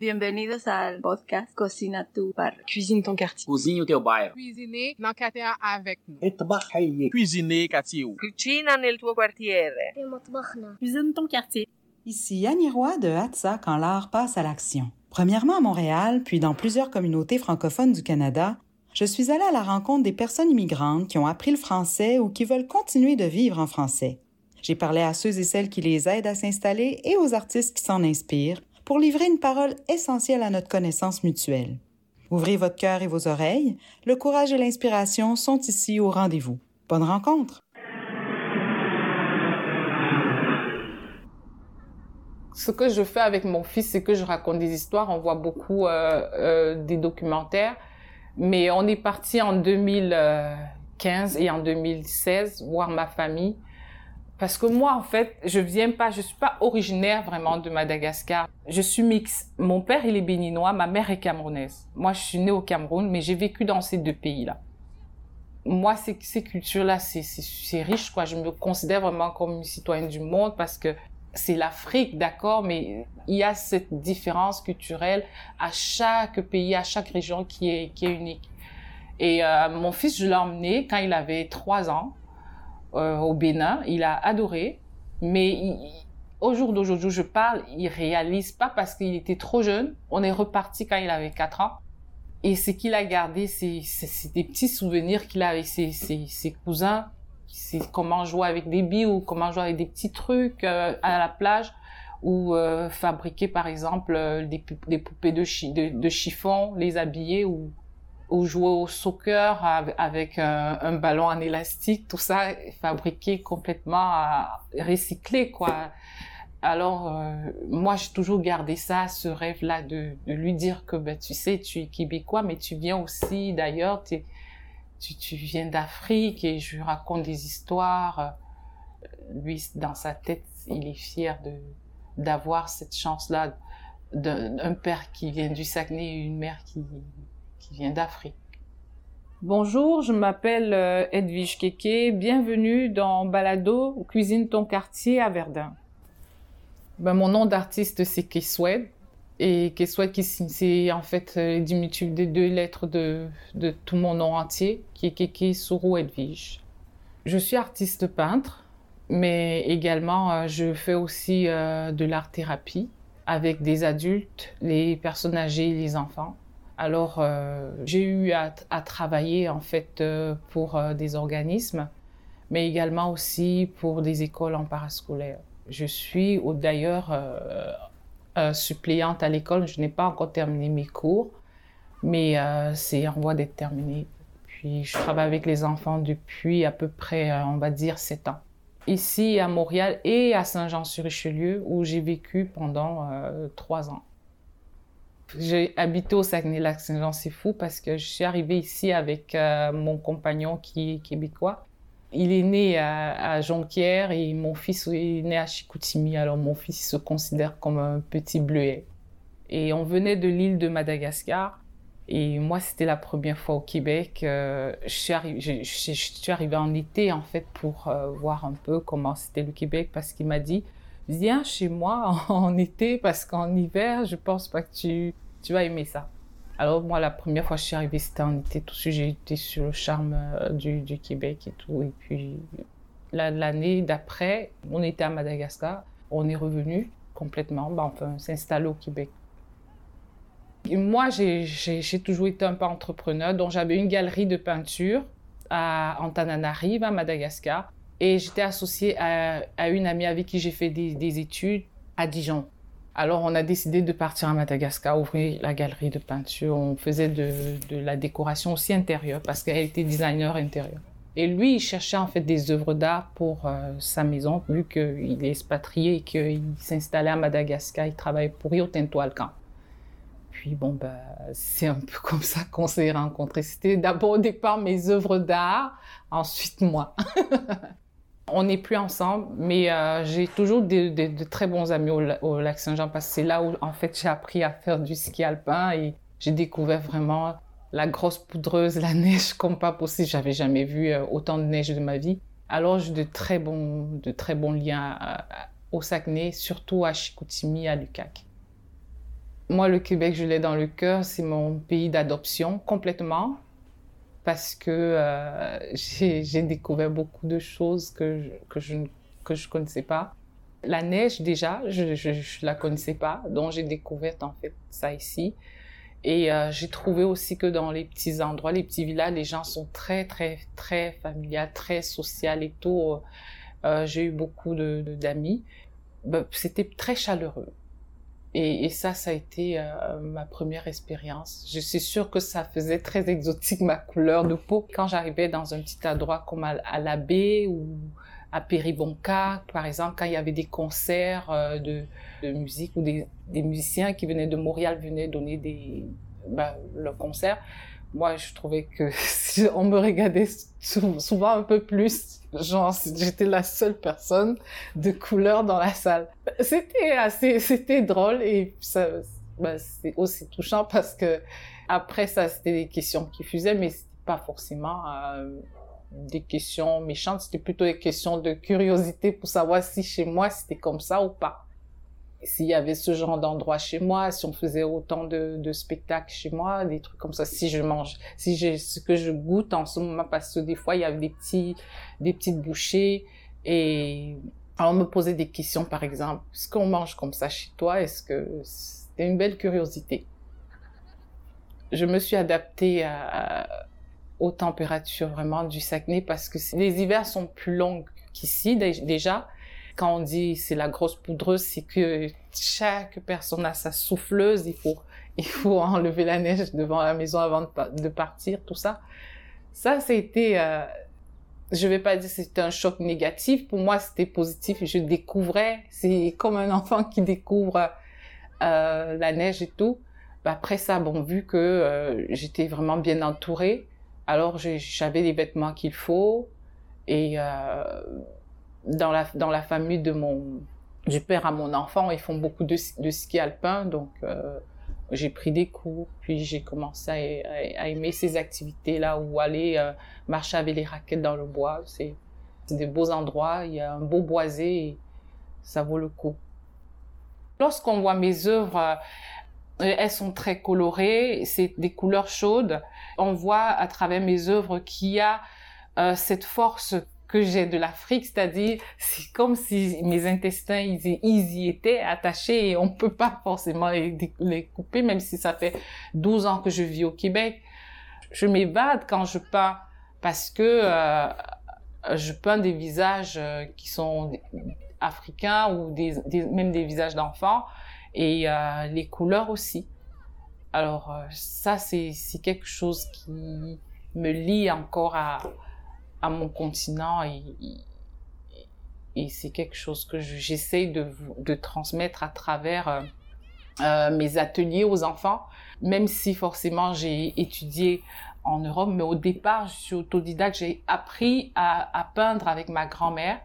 Bienvenidos ao podcast Cocina tu bar. Cuisine ton quartier. Cozinha o teu bairro. Cuisiner quartier avec nous. Trabalhar. Cuisiner quartier. Tuo quartiere. Cuisine ton quartier. Ici Annie Roy de Hatsa quand l'art passe à l'action. Premièrement à Montréal, puis dans plusieurs communautés francophones du Canada, je suis allée à la rencontre des personnes immigrantes qui ont appris le français ou qui veulent continuer de vivre en français. J'ai parlé à ceux et celles qui les aident à s'installer et aux artistes qui s'en inspirent pour livrer une parole essentielle à notre connaissance mutuelle. Ouvrez votre cœur et vos oreilles, le courage et l'inspiration sont ici au rendez-vous. Bonne rencontre! Ce que je fais avec mon fils, c'est que je raconte des histoires. On voit beaucoup euh, euh, des documentaires, mais on est parti en 2015 et en 2016 voir ma famille. Parce que moi, en fait, je viens pas, je suis pas originaire vraiment de Madagascar. Je suis mix. Mon père, il est béninois, ma mère est camerounaise. Moi, je suis née au Cameroun, mais j'ai vécu dans ces deux pays-là. Moi, ces, cultures-là, c'est, riche, quoi. Je me considère vraiment comme une citoyenne du monde parce que c'est l'Afrique, d'accord, mais il y a cette différence culturelle à chaque pays, à chaque région qui est, qui unique. Et euh, mon fils, je l'ai emmené quand il avait trois ans euh, au Bénin. Il a adoré, mais il- au jour d'aujourd'hui, je parle, il réalise pas parce qu'il était trop jeune. On est reparti quand il avait quatre ans. Et ce qu'il a gardé, c'est, des petits souvenirs qu'il a avec ses, ses, ses cousins. C'est comment jouer avec des billes ou comment jouer avec des petits trucs euh, à la plage ou euh, fabriquer par exemple euh, des, des poupées de, chi- de chiffon, les habiller ou, ou jouer au soccer av- avec un, ballon en élastique, tout ça fabriqué complètement à recyclé quoi. Alors euh, moi j'ai toujours gardé ça, ce rêve-là de, lui dire que ben tu sais tu es québécois mais tu viens aussi d'ailleurs, tu, tu viens d'Afrique et je lui raconte des histoires. Euh, Lui dans sa tête il est fier d'avoir cette chance-là d'un un père qui vient du Saguenay et une mère qui qui vient d'Afrique. Bonjour, je m'appelle euh, Edwige Keke. Bienvenue dans Balado Cuisine ton quartier à Verdun. Ben, mon nom d'artiste, c'est Keswed. Et Keswed, qui c'est en fait euh, le diminutif des deux lettres de, de tout mon nom entier, qui est Keke Sourou Edwige. Je suis artiste peintre, mais également euh, je fais aussi euh, de l'art-thérapie avec des adultes, les personnes âgées et les enfants. Alors, euh, j'ai eu à, travailler en fait euh, pour euh, des organismes, mais également aussi pour des écoles en parascolaire. Je suis d'ailleurs suppléante à l'école. Je n'ai pas encore terminé mes cours, mais c'est en voie d'être terminé. Puis, je travaille avec les enfants depuis à peu près, on va dire, sept ans. Ici à Montréal et à Saint-Jean-sur-Richelieu, où j'ai vécu pendant euh, trois ans. J'ai habité au Saguenay-Lac-Saint-Jean, c'est fou parce que je suis arrivée ici avec euh, mon compagnon qui est québécois. Il est né à, à Jonquière et mon fils est né à Chicoutimi. Alors mon fils se considère comme un petit bleuet. Et on venait de l'île de Madagascar. Et moi, c'était la première fois au Québec. Euh, je, suis arrivée en été, en fait, pour euh, voir un peu comment c'était le Québec, parce qu'il m'a dit, viens chez moi en été, parce qu'en hiver, je pense pas que tu, tu vas aimer ça. Alors, moi, la première fois que je suis arrivée, c'était en été. Tout suite, été sur le charme euh, du, Québec et tout. Et puis, la- l'année d'après, on était à Madagascar. On est revenu complètement, ben, enfin, s'installer au Québec. Moi, j'ai toujours été un peu entrepreneur, donc j'avais une galerie de peinture à Antananarive, à Madagascar, et j'étais associée à, à une amie avec qui j'ai fait des, des études à Dijon. Alors, on a décidé de partir à Madagascar, ouvrir la galerie de peinture. On faisait de, la décoration aussi intérieure parce qu'elle était designer intérieur. Et lui, il cherchait en fait des œuvres d'art pour euh, sa maison, vu qu'il est expatrié et qu'il s'installait à Madagascar. Il travaillait pour Rio Tinto Alcan. Puis bon, bah, c'est un peu comme ça qu'on s'est rencontrés. C'était d'abord au départ mes œuvres d'art, ensuite moi. On n'est plus ensemble, mais euh, j'ai toujours de, très bons amis au, la- au lac Saint-Jean parce que c'est là où en fait j'ai appris à faire du ski alpin et j'ai découvert vraiment la grosse poudreuse, la neige comme pas possible. J'avais jamais vu euh, autant de neige de ma vie. Alors j'ai de très bons, de très bons liens à- au Saguenay, surtout à Chicoutimi, à Lucac. Moi, le Québec, je l'ai dans le cœur, c'est mon pays d'adoption complètement parce que euh, j'ai découvert beaucoup de choses que je, que je, que je connaissais pas. La neige, déjà, je ne la connaissais pas, donc j'ai découvert en fait ça ici. Et euh, j'ai trouvé aussi que dans les petits endroits, les petits villages, les gens sont très, très, très familiales, très sociales et tout. Euh, j'ai eu beaucoup d'amis. De, d'amis. Ben, C'était très chaleureux. Et, et, ça, ça a été euh, ma première expérience. Je suis sûre que ça faisait très exotique ma couleur de peau. Quand j'arrivais dans un petit endroit comme à, à la baie ou à Péribonca, par exemple, quand il y avait des concerts euh, de, de, musique ou des, des, musiciens qui venaient de Montréal venaient donner des, ben, leur concert, moi, je trouvais que on me regardait souvent un peu plus. Genre, j'étais la seule personne de couleur dans la salle. C'était assez, c'était drôle et ça, ben, c'est aussi touchant parce que après ça, c'était des questions qui fusaient, mais c'était pas forcément euh, des questions méchantes. C'était plutôt des questions de curiosité pour savoir si chez moi c'était comme ça ou pas s'il y avait ce genre d'endroit chez moi, si on faisait autant de, spectacles chez moi, des trucs comme ça, si je mange, si j'ai ce que je goûte en ce moment, parce que des fois il y avait des petits, des petites bouchées et on me posait des questions par exemple, est-ce qu'on mange comme ça chez toi? Est-ce que c'était une belle curiosité? Je me suis adaptée aux températures vraiment du Saguenay parce que les hivers sont plus longs qu'ici déjà quand on dit c'est la grosse poudreuse, c'est que chaque personne a sa souffleuse. Il faut, il faut enlever la neige devant la maison avant de, partir, tout ça. Ça, c'était, euh, je vais pas dire c'était un choc négatif. Pour moi, c'était positif. Je découvrais, c'est comme un enfant qui découvre euh, la neige et tout. Après ça, bon, vu que euh, j'étais vraiment bien entourée, alors j'avais les vêtements qu'il faut et euh, dans la, dans la famille de mon, du père à mon enfant, ils font beaucoup de, de ski alpin, donc euh, j'ai pris des cours, puis j'ai commencé à, à, aimer ces activités-là, ou aller euh, marcher avec les raquettes dans le bois. C'est des beaux endroits, il y a un beau boisé, et ça vaut le coup. Lorsqu'on voit mes œuvres, euh, elles sont très colorées, c'est des couleurs chaudes. On voit à travers mes œuvres qu'il y a cette force que j'ai de l'Afrique, c'est-à-dire c'est comme si mes intestins ils, y étaient attachés et on peut pas forcément les, couper, même si ça fait 12 ans que je vis au Québec. Je m'évade quand je peins parce que euh, je peins des visages euh, qui sont africains ou même des visages d'enfants et euh, les couleurs aussi. Alors ça c'est quelque chose qui me lie encore à à mon continent et, c'est quelque chose que j'essaie de, transmettre à travers euh, euh, mes ateliers aux enfants, même si forcément j'ai étudié en Europe, mais au départ, je suis autodidacte, j'ai appris à, peindre avec ma grand-mère.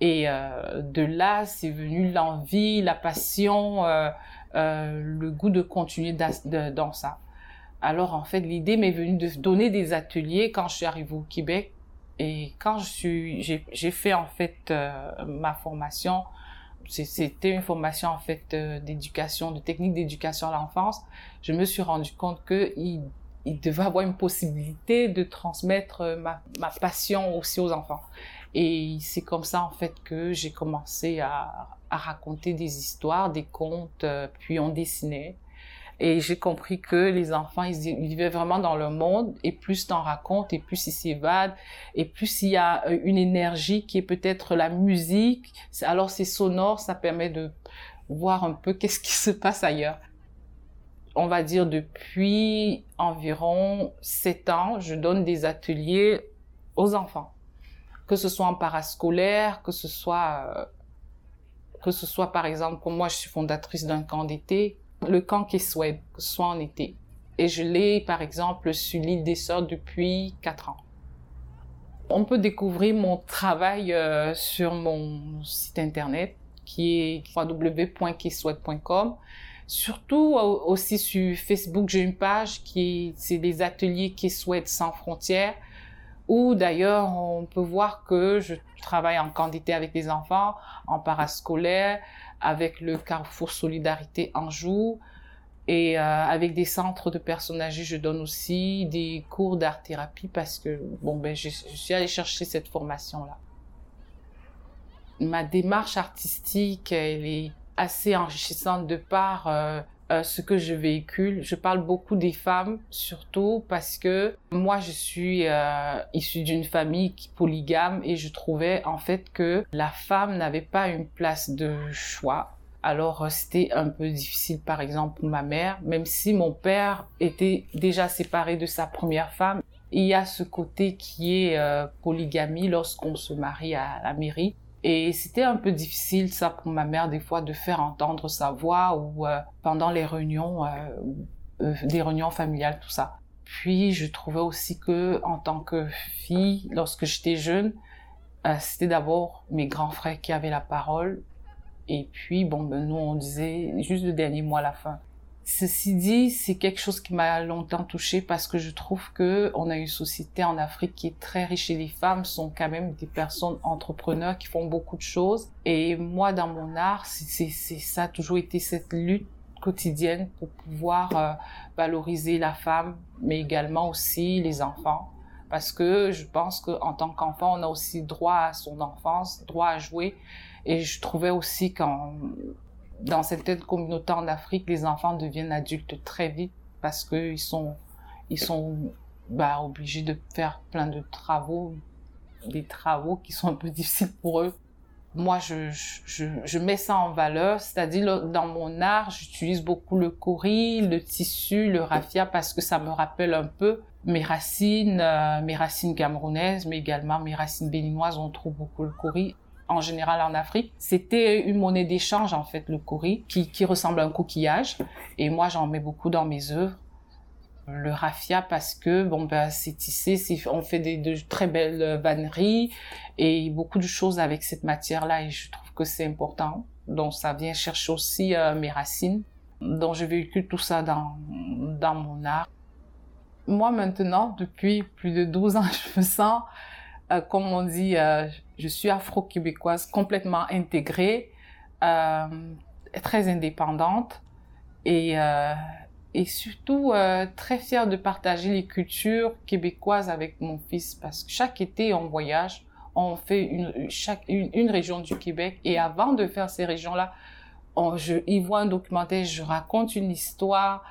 Et euh, de là, c'est venu l'envie, la passion, le goût de continuer dans ça. Alors en fait, l'idée m'est venue de donner des ateliers quand je suis arrivée au Québec et quand je suis, j'ai fait en fait euh, ma formation, c'était une formation en fait euh, d'éducation, de technique d'éducation à l'enfance. Je me suis rendu compte que il, il, devait avoir une possibilité de transmettre euh, ma, ma passion aussi aux enfants. Et c'est comme ça en fait que j'ai commencé à, à, raconter des histoires, des contes, puis on dessinait. Et j'ai compris que les enfants, ils, vivaient vraiment dans le monde, et plus t'en racontes, et plus ils s'évadent, et plus il y a euh, une énergie qui est peut-être la musique. Alors c'est sonore, ça permet de voir un peu qu'est-ce qui se passe ailleurs. On va dire depuis environ sept ans, je donne des ateliers aux enfants, que ce soit en parascolaire, que ce soit euh, que ce soit par exemple, comme moi je suis fondatrice d'un camp d'été, le camp qui souhaite, soit en été. Et je l'ai, par exemple, sur l'île des Sœurs depuis quatre ans. On peut découvrir mon travail euh, sur mon site internet qui est www.kisouhaite.com. Surtout aussi sur Facebook, j'ai une page qui c'est les ateliers qui souhaitent sans frontières où d'ailleurs on peut voir que je travaille en quantité avec les enfants, en parascolaire, avec le Carrefour Solidarité Anjou, Et euh, avec des centres de personnes âgées, je donne aussi des cours d'art-thérapie parce que, bon, ben, je, suis allée chercher cette formation-là. Ma démarche artistique, elle est assez enrichissante de par euh, euh, ce que je véhicule. Je parle beaucoup des femmes, surtout parce que moi, je suis euh, issue d'une famille polygame et je trouvais en fait que la femme n'avait pas une place de choix. Alors euh, c'était un peu difficile, par exemple, pour ma mère, même si mon père était déjà séparé de sa première femme. Il y a ce côté qui est polygamie lorsqu'on se marie à la mairie. Et c'était un peu difficile, ça, pour ma mère, des fois, de faire entendre sa voix ou euh, pendant les réunions, euh, euh, des réunions familiales, tout ça. Puis, je trouvais aussi que, en tant que fille, lorsque j'étais jeune, c'était d'abord mes grands frères qui avaient la parole. Et puis, bon, ben, nous, on disait juste le dernier mot à la fin. Ceci dit, c'est quelque chose qui m'a longtemps touchée parce que je trouve que on a une société en Afrique qui est très riche et les femmes sont quand même des personnes entrepreneurs qui font beaucoup de choses. Et moi, dans mon art, c'est ça a toujours été cette lutte quotidienne pour pouvoir euh, valoriser la femme, mais également aussi les enfants. Parce que je pense qu'en tant qu'enfant, on a aussi droit à son enfance, droit à jouer. Et je trouvais aussi qu'en dans certaines communautés en Afrique, les enfants deviennent adultes très vite parce qu'ils sont, ils sont bah, obligés de faire plein de travaux, des travaux qui sont un peu difficiles pour eux. Moi, je, je, je mets ça en valeur, c'est-à-dire dans mon art, j'utilise beaucoup le kori, le tissu, le raffia parce que ça me rappelle un peu mes racines, euh, mes racines camerounaises, mais également mes racines béninoises. On trouve beaucoup le kori en général en Afrique. C'était une monnaie d'échange en fait le kori qui, qui ressemble à un coquillage et moi j'en mets beaucoup dans mes œuvres. Le raffia parce que bon ben c'est tissé, on fait des, de très belles vanneries et beaucoup de choses avec cette matière là et je trouve que c'est important. Donc ça vient chercher aussi euh, mes racines. Donc je véhicule tout ça dans dans mon art. Moi maintenant depuis plus de 12 ans je me sens euh, comme on dit, euh, je suis afro-québécoise, complètement intégrée, euh, très indépendante et, euh, et surtout euh, très fière de partager les cultures québécoises avec mon fils parce que chaque été on voyage, on fait une, chaque, une, région du Québec et avant de faire ces régions-là, on, je y vois un documentaire, je raconte une histoire,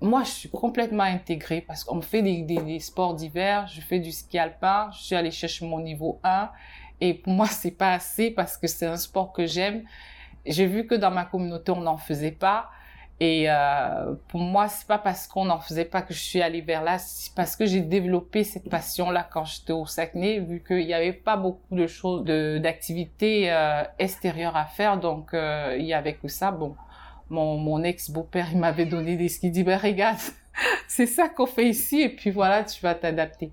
moi, je suis complètement intégrée parce qu'on fait des, des, des sports d'hiver, je fais du ski alpin, je suis allée chercher mon niveau 1 et pour moi, c'est pas assez parce que c'est un sport que j'aime. J'ai vu que dans ma communauté, on n'en faisait pas. Et euh, pour moi, c'est pas parce qu'on n'en faisait pas que je suis allée vers là, c'est parce que j'ai développé cette passion-là quand j'étais au Saguenay, vu qu'il n'y avait pas beaucoup de choses, d'activités euh, extérieures à faire, donc il y avait que ça. Bon, mon, mon ex-beau-père, il m'avait donné des skis, il dit, ben regarde, c'est ça qu'on fait ici, et puis voilà, tu vas t'adapter.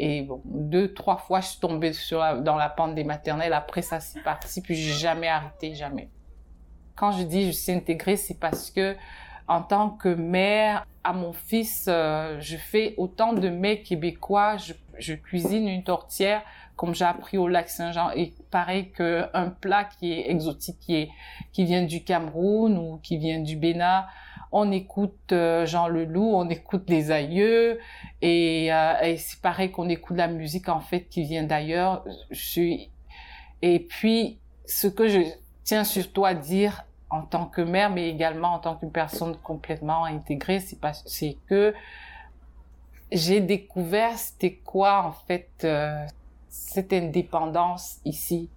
Et bon, deux, trois fois, je suis tombée sur la, dans la pente des maternelles. Après ça, c'est parti. Puis j'ai jamais arrêté, jamais. Quand je dis je suis intégrée, c'est parce que en tant que mère à mon fils, euh, je fais autant de mets québécois. Je, cuisine une tortière comme j'ai appris au lac Saint-Jean et pareil qu'un plat qui est exotique, qui est qui vient du Cameroun ou qui vient du Bénin on écoute euh, Jean Leloup, on écoute les aïeux, et, euh, et c'est pareil qu'on écoute la musique en fait qui vient d'ailleurs. Je suis... Et puis, ce que je tiens surtout à dire en tant que mère, mais également en tant qu'une personne complètement intégrée, c'est pas, c'est que j'ai découvert c'était quoi en fait euh, cette indépendance ici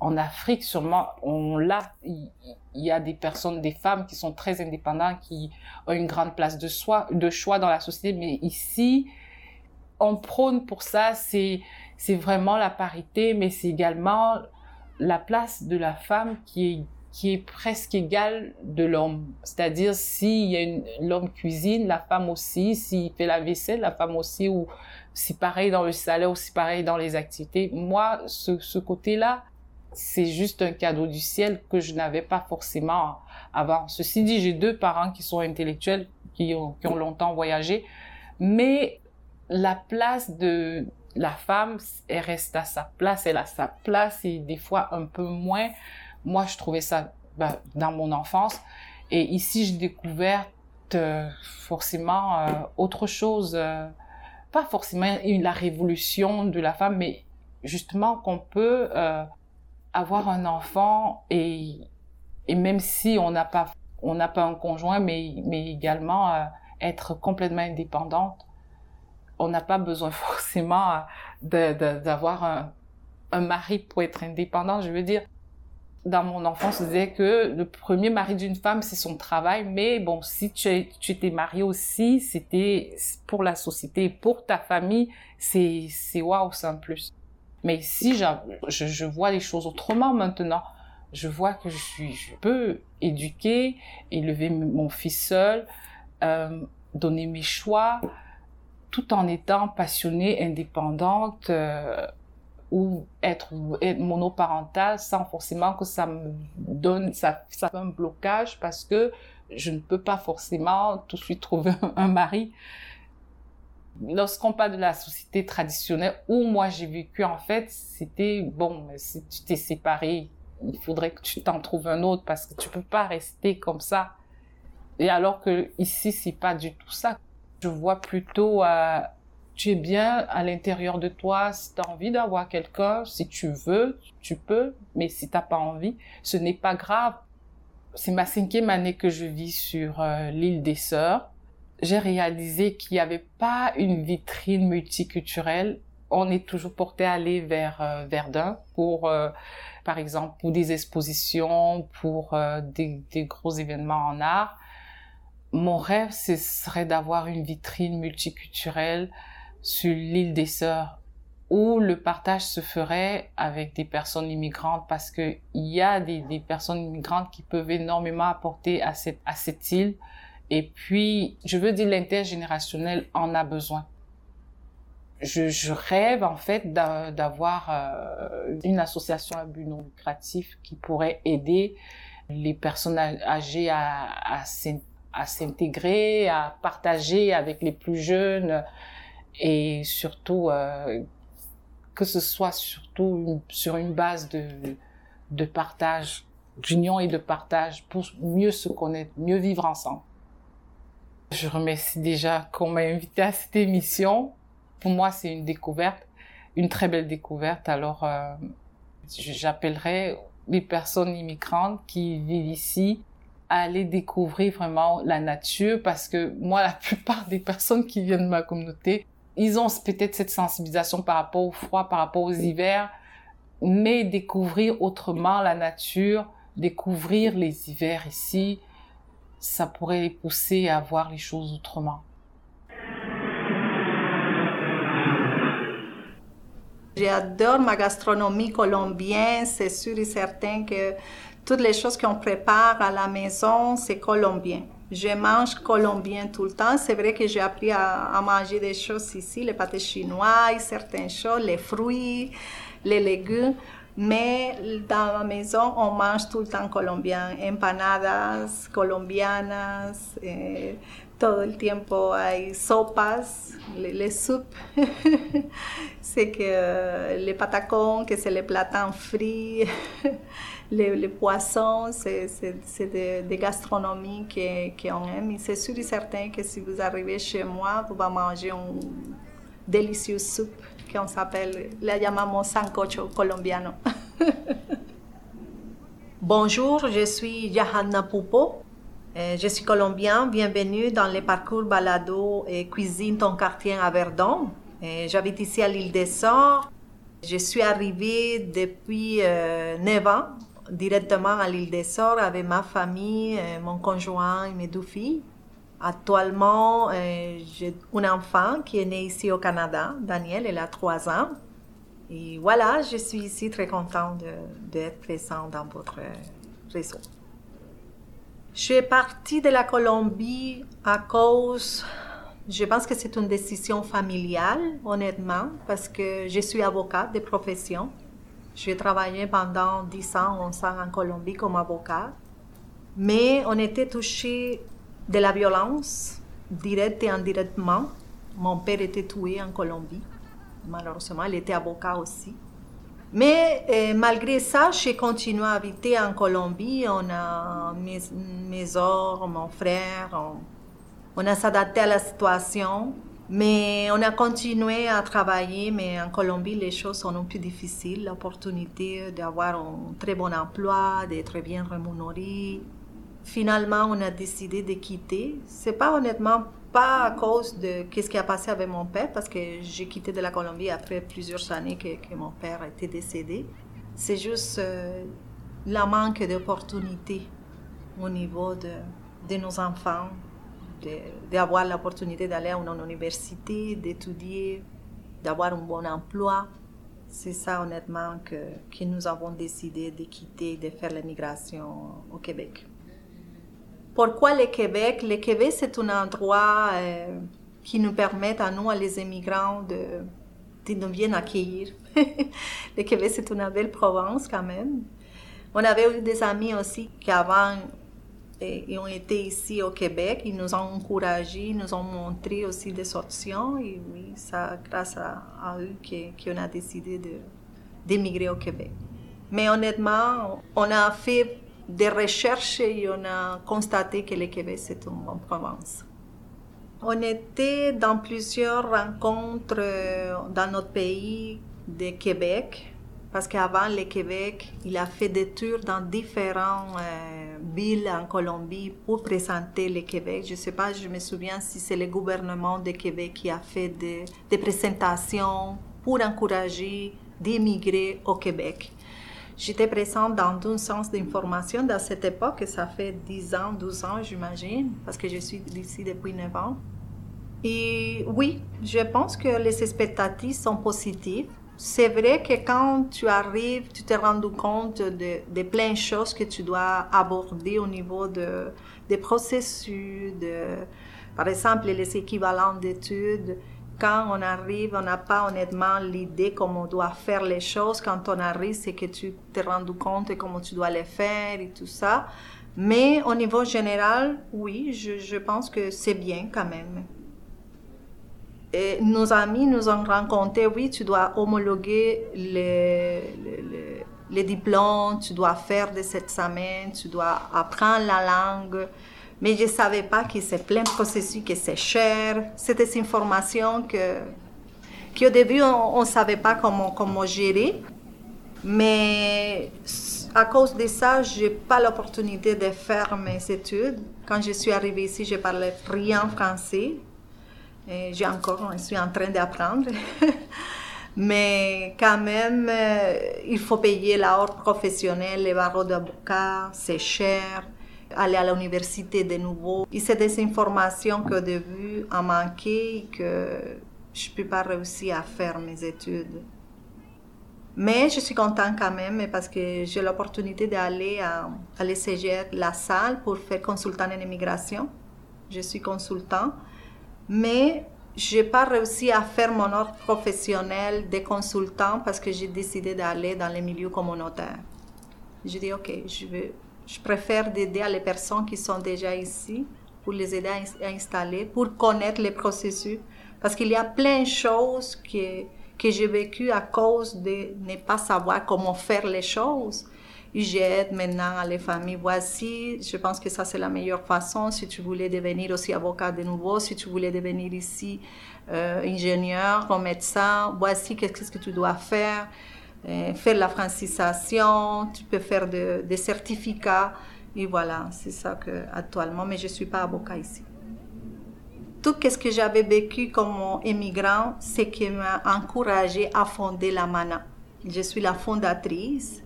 en Afrique, sûrement, on l'a. Il y a des personnes, des femmes qui sont très indépendantes, qui ont une grande place de, soi, de choix dans la société. Mais ici, on prône pour ça, c'est, vraiment la parité, mais c'est également la place de la femme qui est, qui est presque égale de l'homme. C'est-à-dire, une, l'homme cuisine, la femme aussi. S'il fait la vaisselle, la femme aussi. Ou c'est pareil dans le salaire, ou pareil dans les activités. Moi, ce côté-là, c'est juste un cadeau du ciel que je n'avais pas forcément avant. Ceci dit, j'ai deux parents qui sont intellectuels, qui ont, qui ont longtemps voyagé, mais la place de la femme, elle reste à sa place, elle a sa place et des fois un peu moins. Moi, je trouvais ça bah, dans mon enfance. Et ici, j'ai découvert euh, forcément euh, autre chose, euh, pas forcément la révolution de la femme, mais justement qu'on peut avoir un enfant et, et même si on n'a pas on n'a pas un conjoint, mais, mais également être complètement indépendante. On n'a pas besoin forcément d'avoir un, un mari pour être indépendant. Je veux dire, dans mon enfance, on disait que le premier mari d'une femme, c'est son travail. Mais bon, si tu, tu étais marié aussi, c'était pour la société, pour ta famille, c'est, c'est waouh, c'est un plus. Mais si je, je vois les choses autrement maintenant, je vois que je suis, je peux éduquer, élever mon fils seul, euh, donner mes choix, tout en étant passionnée, indépendante, euh, ou être, être monoparental sans forcément que ça me donne, ça, ça fait un blocage parce que je ne peux pas forcément tout de suite trouver un mari. Lorsqu'on parle de la société traditionnelle où moi j'ai vécu, en fait, c'était bon, si tu t'es séparé, il faudrait que tu t'en trouves un autre parce que tu peux pas rester comme ça. Et alors que ici, c'est pas du tout ça. Je vois plutôt euh, tu es bien à l'intérieur de toi, si tu as envie d'avoir quelqu'un, si tu veux, tu peux, mais si t'as pas envie, ce n'est pas grave. C'est ma cinquième année que je vis sur euh, l'île des Sœurs. J'ai réalisé qu'il n'y avait pas une vitrine multiculturelle. On est toujours porté à aller vers euh, Verdun pour, euh, par exemple, pour des expositions, pour des, des gros événements en art. Mon rêve, ce serait d'avoir une vitrine multiculturelle sur l'île des Sœurs où le partage se ferait avec des personnes immigrantes parce que il y a des, des, personnes immigrantes qui peuvent énormément apporter à cette, à cette île. Et puis, je veux dire, l'intergénérationnel en a besoin. Je, rêve en fait d'avoir euh, une association à but non lucratif qui pourrait aider les personnes âgées à, s'intégrer, à partager avec les plus jeunes, et surtout euh, que ce soit surtout sur une base de partage, d'union et de partage pour mieux se connaître, mieux vivre ensemble. Je remercie déjà qu'on m'a invité à cette émission. Pour moi, c'est une découverte, une très belle découverte. Alors, euh, j'appellerai les personnes immigrantes qui vivent ici à aller découvrir vraiment la nature parce que moi, la plupart des personnes qui viennent de ma communauté ils ont peut-être cette sensibilisation par rapport au froid, par rapport aux hivers, mais découvrir autrement la nature, découvrir les hivers ici, ça pourrait les pousser à voir les choses autrement. J'adore ma gastronomie colombienne, c'est sûr et certain que toutes les choses qu'on prépare à la maison, c'est colombien. Je mange colombien tout le temps. C'est vrai que j'ai appris à, manger des choses ici, les pâtés chinois, certaines choses, les fruits, les légumes. Mais dans la maison, on mange tout le temps colombien. Empanadas colombianas, eh, todo el tiempo hay sopas, les, les soupes. c'est que les patacons, que c'est les platans frits. les, poissons, c'est des, des gastronomies qu'on aime. Et c'est sûr et certain que si vous arrivez chez moi, vous allez manger un délicieux soupe qu'on s'appelle, la llamamos sancocho colombiano. Bonjour, je suis Johanna Pupo. Euh, je suis colombienne. Bienvenue dans le parcours balado et cuisine ton quartier à Verdun. Euh, j'habite ici à l'île des Sœurs. Je suis arrivée depuis euh, 9 ans directement à l'île des Sœurs avec ma famille, euh, mon conjoint et mes deux filles. Actuellement, euh, j'ai un enfant qui est né ici au Canada, Daniel, elle a trois ans. Et voilà, je suis ici très contente d'être présente dans votre réseau. Je suis partie de la Colombie à cause, je pense que c'est une décision familiale, honnêtement, parce que je suis avocate de profession. J'ai travaillé pendant 10 ans, 11 ans en Colombie comme avocat. Mais on était touché de la violence, directe et indirectement. Mon père était tué en Colombie. Malheureusement, il était avocat aussi. Mais euh, malgré ça, j'ai continué à habiter en Colombie. On a mes, mes soeurs, mon frère, on, on a s'adapté à la situation. Mais on a continué à travailler, mais en Colombie, les choses sont un peu difficiles. L'opportunité d'avoir un très bon emploi, d'être bien rémunéré. Finalement, on a décidé de quitter. C'est pas honnêtement pas à cause de ce qui a passé avec mon père, parce que j'ai quitté de la Colombie après plusieurs années que, mon père était décédé. C'est juste euh, la manque d'opportunités au niveau de, de nos enfants, d'avoir l'opportunité d'aller à une université, d'étudier, d'avoir un bon emploi. C'est ça honnêtement que, que nous avons décidé de quitter, de faire l'immigration au Québec. Pourquoi le Québec? Le Québec, c'est un endroit euh, qui nous permet à nous, à les immigrants, de, de nous bien accueillir. le Québec, c'est une belle province quand même. On avait eu des amis aussi qui avant et, ont été ici au Québec. Ils nous ont encouragés, ils nous ont montré aussi des options. Et oui, c'est grâce à, eux qu'on a décidé d'émigrer au Québec. Mais honnêtement, on a fait des recherches et on a constaté que le Québec, c'est une bonne province. On était dans plusieurs rencontres euh, dans notre pays de Québec, parce qu'avant le Québec, il a fait des tours dans différentes euh, villes en Colombie pour présenter le Québec. Je ne sais pas, je me souviens si c'est le gouvernement de Québec qui a fait des, des présentations pour encourager d'émigrer au Québec. J'étais présente dans un sens d'information dans cette époque, ça fait 10 ans, 12 ans, j'imagine, parce que je suis ici depuis 9 ans. Et oui, je pense que les expectatives sont positives. C'est vrai que quand tu arrives, tu te rends compte de, de plein de choses que tu dois aborder au niveau de, des processus, par exemple les équivalents d'études quand on arrive, on n'a pas honnêtement l'idée comment on doit faire les choses. Quand on arrive, c'est que tu te rends compte de comment tu dois les faire et tout ça. Mais au niveau général, oui, je, pense que c'est bien quand même. Nos amis nous ont rencontré, oui, tu dois homologuer les, les diplômes, tu dois faire des examens, tu dois apprendre la langue. Mais je ne savais pas que c'est plein de processus, que c'est cher. C'était des informations que, qu'au début, on ne savait pas comment, comment gérer. Mais à cause de ça, je n'ai pas l'opportunité de faire mes études. Quand je suis arrivée ici, je parlais rien français. Et j'ai encore, je suis en train d'apprendre. Mais quand même, euh, il faut payer l'ordre professionnel, les barreaux d'avocat, c'est cher aller à l'université de nouveau. Et c'est des informations qu'au début, a manqué et que je ne peux pas réussir à faire mes études. Mais je suis contente quand même parce que j'ai l'opportunité d'aller à, à l'ECGR, la salle, pour faire consultant en immigration. Je suis consultant. Mais je n'ai pas réussi à faire mon ordre professionnel de consultant parce que j'ai décidé d'aller dans les milieux communautaires. J'ai dit, OK, je vais je préfère d'aider les personnes qui sont déjà ici pour les aider à, installer, pour connaître les processus. Parce qu'il y a plein de choses que, que j'ai vécues à cause de ne pas savoir comment faire les choses. J'aide maintenant les familles. Voici, je pense que ça c'est la meilleure façon. Si tu voulais devenir aussi avocat de nouveau, si tu voulais devenir ici euh, ingénieur ou médecin, voici qu'est-ce que tu dois faire. Euh, faire la francisation, tu peux faire des certificats. Et voilà, c'est ça que actuellement, mais je ne suis pas avocat ici. Tout ce que j'avais vécu comme immigrant, c'est qui m'a encouragé à fonder la MANA. Je suis la fondatrice.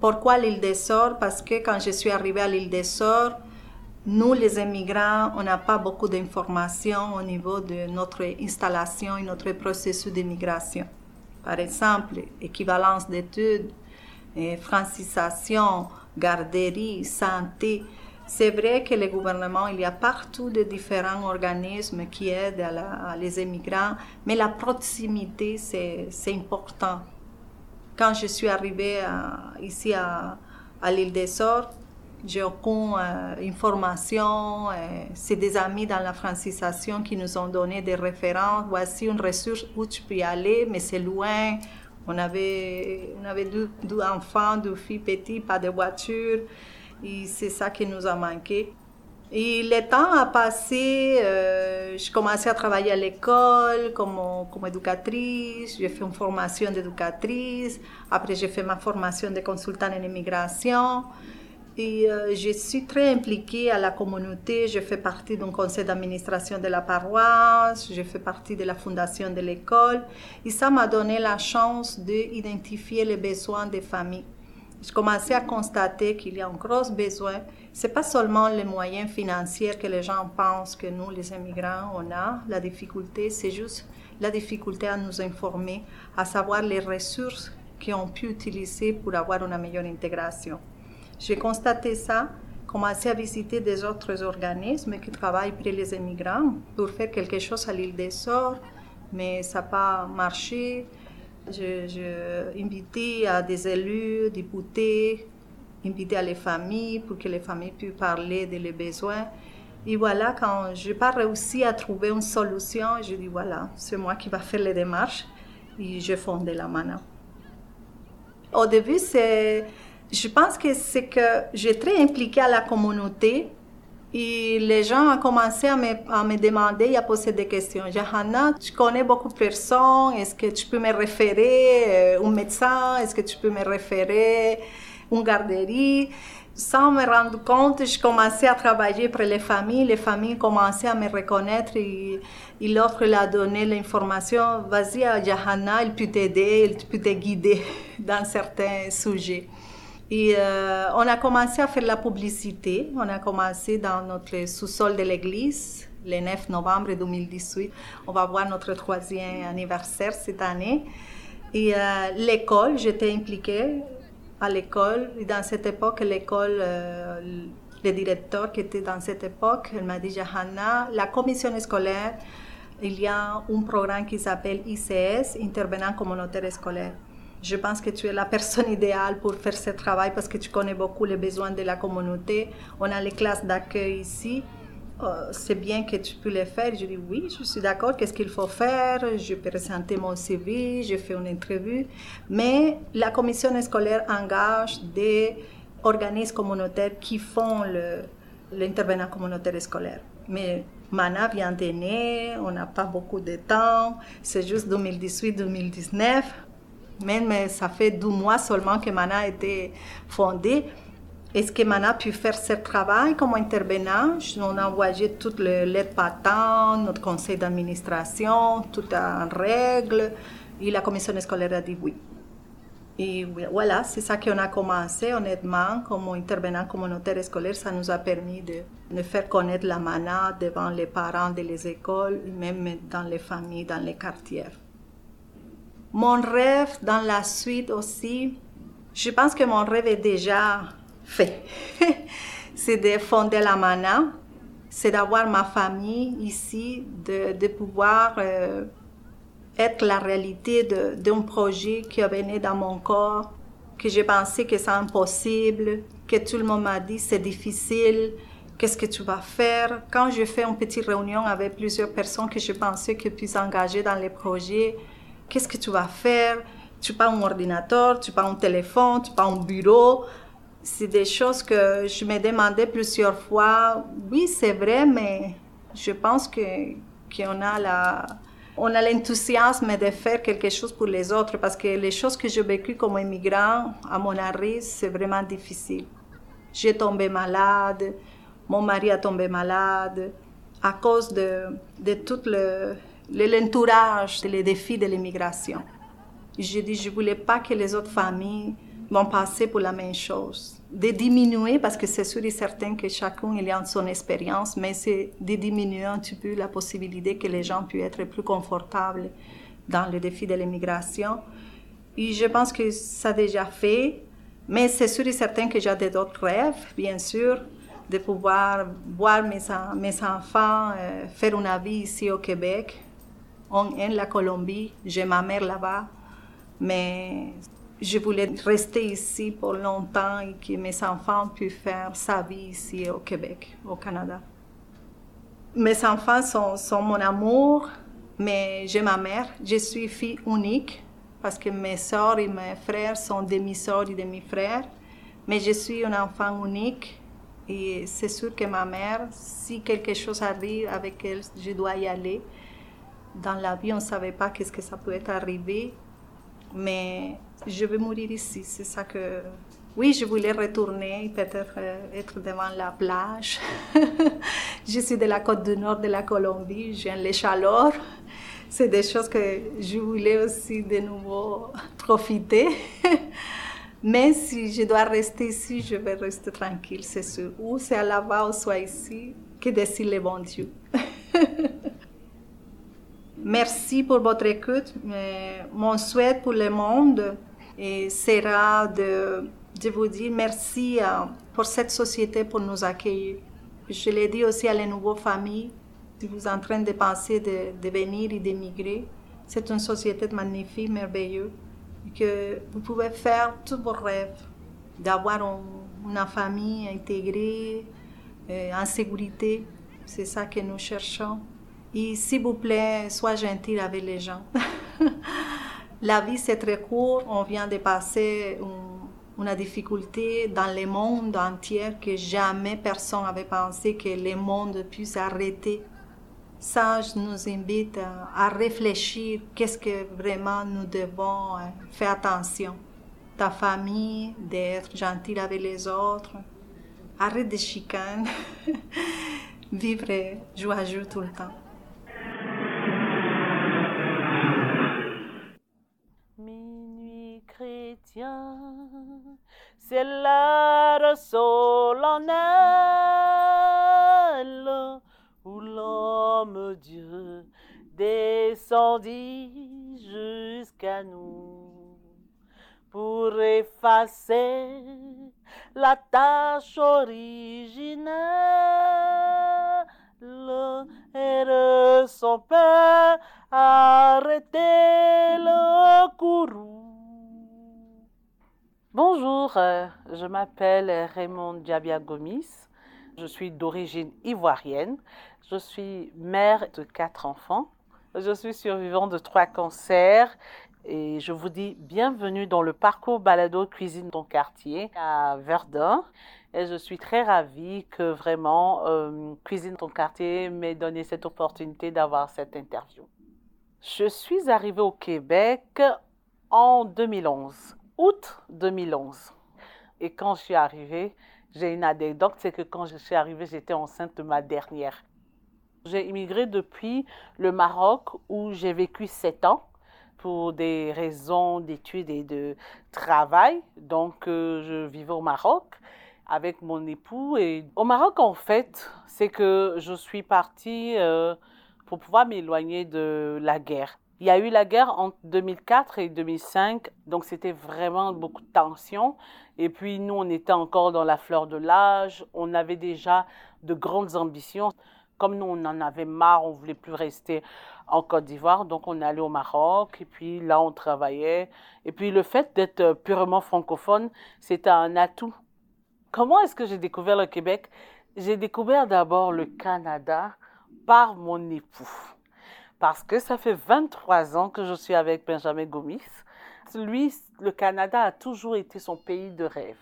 Pourquoi l'île des Sœurs Parce que quand je suis arrivée à l'île des Sœurs, nous, les immigrants, on n'a pas beaucoup d'informations au niveau de notre installation et notre processus d'immigration par exemple, équivalence d'études, francisation, garderie, santé. C'est vrai que le gouvernement, il y a partout de différents organismes qui aident les immigrants, mais la proximité, c'est important. Quand je suis arrivée ici à, à l'île des Sœurs, j'ai aucune euh, information. Euh, c'est des amis dans la francisation qui nous ont donné des références. Voici une ressource où tu peux y aller, mais c'est loin. On avait, on avait deux, enfants, deux filles petites, pas de voiture. Et c'est ça qui nous a manqué. Et le temps a passé, euh, je commençais à travailler à l'école comme, comme éducatrice, j'ai fait une formation d'éducatrice, après j'ai fait ma formation de consultante en immigration. Euh, je suis très impliquée à la communauté, je fais partie d'un conseil d'administration de la paroisse, je fais partie de la fondation de l'école. Et ça m'a donné la chance d'identifier les besoins des familles. Je commençais à constater qu'il y a un gros besoin c'est pas seulement les moyens financiers que les gens pensent que nous, les immigrants, on a. La difficulté, c'est juste la difficulté à nous informer, à savoir les ressources qu'on pu utiliser pour avoir une meilleure intégration. J'ai constaté ça, commencé à visiter des autres organismes qui travaillent pour les immigrants pour faire quelque chose à l'île des Sœurs, mais ça n'a pas marché. J'ai invité à des élus, députés, inviter à les familles pour que les familles puissent parler de leurs besoins. Et voilà, quand je n'ai pas réussi à trouver une solution, je dis voilà, c'est moi qui vais faire les démarches et j'ai fondé la MANA. Au début, c'est, je pense que c'est que j'ai très impliqué à la communauté et les gens ont commencé à me, demander et à poser des questions. Johanna, tu connais beaucoup de personnes, est-ce que tu peux me référer euh, un médecin, est-ce que tu peux me référer une garderie? Sans me rendre compte, je commençais à travailler pour les familles. Les familles commençaient à me reconnaître et, l'autre leur a donné l'information. Vas-y à Johanna, il peut t'aider, il peut te guider dans certains sujets. Et euh, on a commencé à faire la publicité. On a commencé dans notre sous-sol de l'église le 9 novembre 2018. On va voir notre troisième anniversaire cette année. Et euh, l'école, j'étais impliquée à l'école. Et dans cette époque, l'école, euh, le directeur qui était dans cette époque, il m'a dit, Johanna, la commission scolaire, il y a un programme qui s'appelle ICS, intervenant communautaire scolaire. Je pense que tu es la personne idéale pour faire ce travail parce que tu connais beaucoup les besoins de la communauté. On a les classes d'accueil ici. Euh, c'est bien que tu peux le faire. Je dis oui, je suis d'accord, qu'est-ce qu'il faut faire? Je peux mon CV, je fais une interview. Mais la commission scolaire engage des organismes communautaires qui font l'intervenant communautaire scolaire. Mais Mana vient de on n'a pas beaucoup de temps, c'est juste 2018-2019. Même ça fait deux mois seulement que Mana a été fondée. Est-ce que Mana a pu faire ce travail comme intervenant? On a envoyé toutes les lettres patentes, notre conseil d'administration, tout en règle, et la commission scolaire a dit oui. Et voilà, c'est ça qu'on a commencé, honnêtement, comme intervenant communautaire scolaire, ça nous a permis de, de faire connaître la MANA devant les parents de les écoles, même dans les familles, dans les quartiers. Mon rêve dans la suite aussi, je pense que mon rêve est déjà fait. c'est de fonder la MANA, c'est d'avoir ma famille ici, de, pouvoir euh, être la réalité d'un projet qui venait dans mon corps, que j'ai pensé que c'est impossible, que tout le monde m'a dit c'est difficile, qu'est-ce que tu vas faire? Quand je fais une petite réunion avec plusieurs personnes que je pensais que puissent engager dans les projets, qu'est-ce que tu vas faire? Tu pas un ordinateur, tu pas un téléphone, tu pas un bureau. C'est des choses que je me demandais plusieurs fois. Oui, c'est vrai, mais je pense que qu'on a la on a l'enthousiasme de faire quelque chose pour les autres. Parce que les choses que j'ai vécues comme immigrant à mon arrivée, c'est vraiment difficile. J'ai tombé malade, mon mari a tombé malade. À cause de, de tout l'entourage, le, les défis de l'immigration. J'ai dit, je voulais pas que les autres familles vont passer pour la même chose. De diminuer, parce que c'est sûr et certain que chacun il a son expérience, mais c'est de diminuer un petit peu la possibilité que les gens puissent être plus confortables dans le défi de l'immigration. Et je pense que ça a déjà fait, mais c'est sûr et certain que j'ai d'autres rêves, bien sûr, de pouvoir voir mes, mes enfants euh, faire une vie ici au Québec. On aime la Colombie, j'ai ma mère là-bas, mais je voulais rester ici pour longtemps et que mes enfants puissent faire sa vie ici au Québec, au Canada. Mes enfants sont, mon amour, mais j'ai ma mère. Je suis fille unique. parce que mes soeurs et mes frères sont demi-soeurs et demi-frères. Mais je suis un enfant unique et c'est sûr que ma mère, si quelque chose arrive avec elle, je dois y aller. Dans la vie, on ne savait pas qu'est-ce que ça être arrivé, mais je vais mourir ici. C'est ça que. Oui, je voulais retourner, peut-être euh, être devant la plage. je suis de la côte du nord de la Colombie, j'aime les chaleurs. C'est des choses que je voulais aussi de nouveau profiter. Mais si je dois rester ici, je vais rester tranquille, c'est sûr. Ou c'est à là-bas ou soit ici, que décide le bon Dieu. Merci pour votre écoute. Mon souhait pour le monde sera de, vous dire merci euh, pour cette société pour nous accueillir. Je l'ai dit aussi à les nouvelles familles, si vous en train de penser de, venir et d'émigrer, c'est une société magnifique, merveilleuse que vous pouvez faire tous vos rêves, d'avoir une famille intégrée, euh, en sécurité. C'est ça que nous cherchons. Et s'il vous plaît, soyez gentil avec les gens. La vie, c'est très court. On vient de passer une, difficulté dans le monde entier que jamais personne n'avait pensé que le monde puisse arrêter ça nous invite à, réfléchir qu'est-ce que vraiment nous devons euh, faire attention. Ta famille, d'être gentil avec les autres, arrête de chicane, vivre joyeux tout le temps. C'est l'heure solennelle où l'homme Dieu descendit jusqu'à nous pour effacer la tâche originelle et son père arrêter le courroux. Bonjour, euh, je m'appelle Raymond Diabia Gomis. Je suis d'origine ivoirienne. Je suis mère de quatre enfants. Je suis survivante de trois cancers et je vous dis bienvenue dans le parcours balado cuisine ton quartier à Verdun. Et je suis très ravie que vraiment euh, Cuisine ton quartier m'ait donné cette opportunité d'avoir cette interview. Je suis arrivée au Québec en 2011, août 2011. Et quand je suis arrivée, j'ai une anecdote, c'est que quand je suis arrivée, j'étais enceinte de ma dernière. J'ai immigré depuis le Maroc où j'ai vécu sept ans pour des raisons d'études et de travail. Donc, euh, je vivais au Maroc avec mon époux. Et au Maroc, en fait, c'est que je suis partie euh, pour pouvoir m'éloigner de la guerre. Il y a eu la guerre entre 2004 et 2005, donc c'était vraiment beaucoup de tensions. Et puis nous, on était encore dans la fleur de l'âge, on avait déjà de grandes ambitions. Comme nous, on en avait marre, on voulait plus rester en Côte d'Ivoire, donc on allé au Maroc, et puis là, on travaillait. Et puis le fait d'être purement francophone, c'était un atout. Comment est-ce que j'ai découvert le Québec? J'ai découvert d'abord le Canada par mon époux parce que ça fait 23 ans que je suis avec Benjamin Gomis. Lui, le Canada a toujours été son pays de rêve.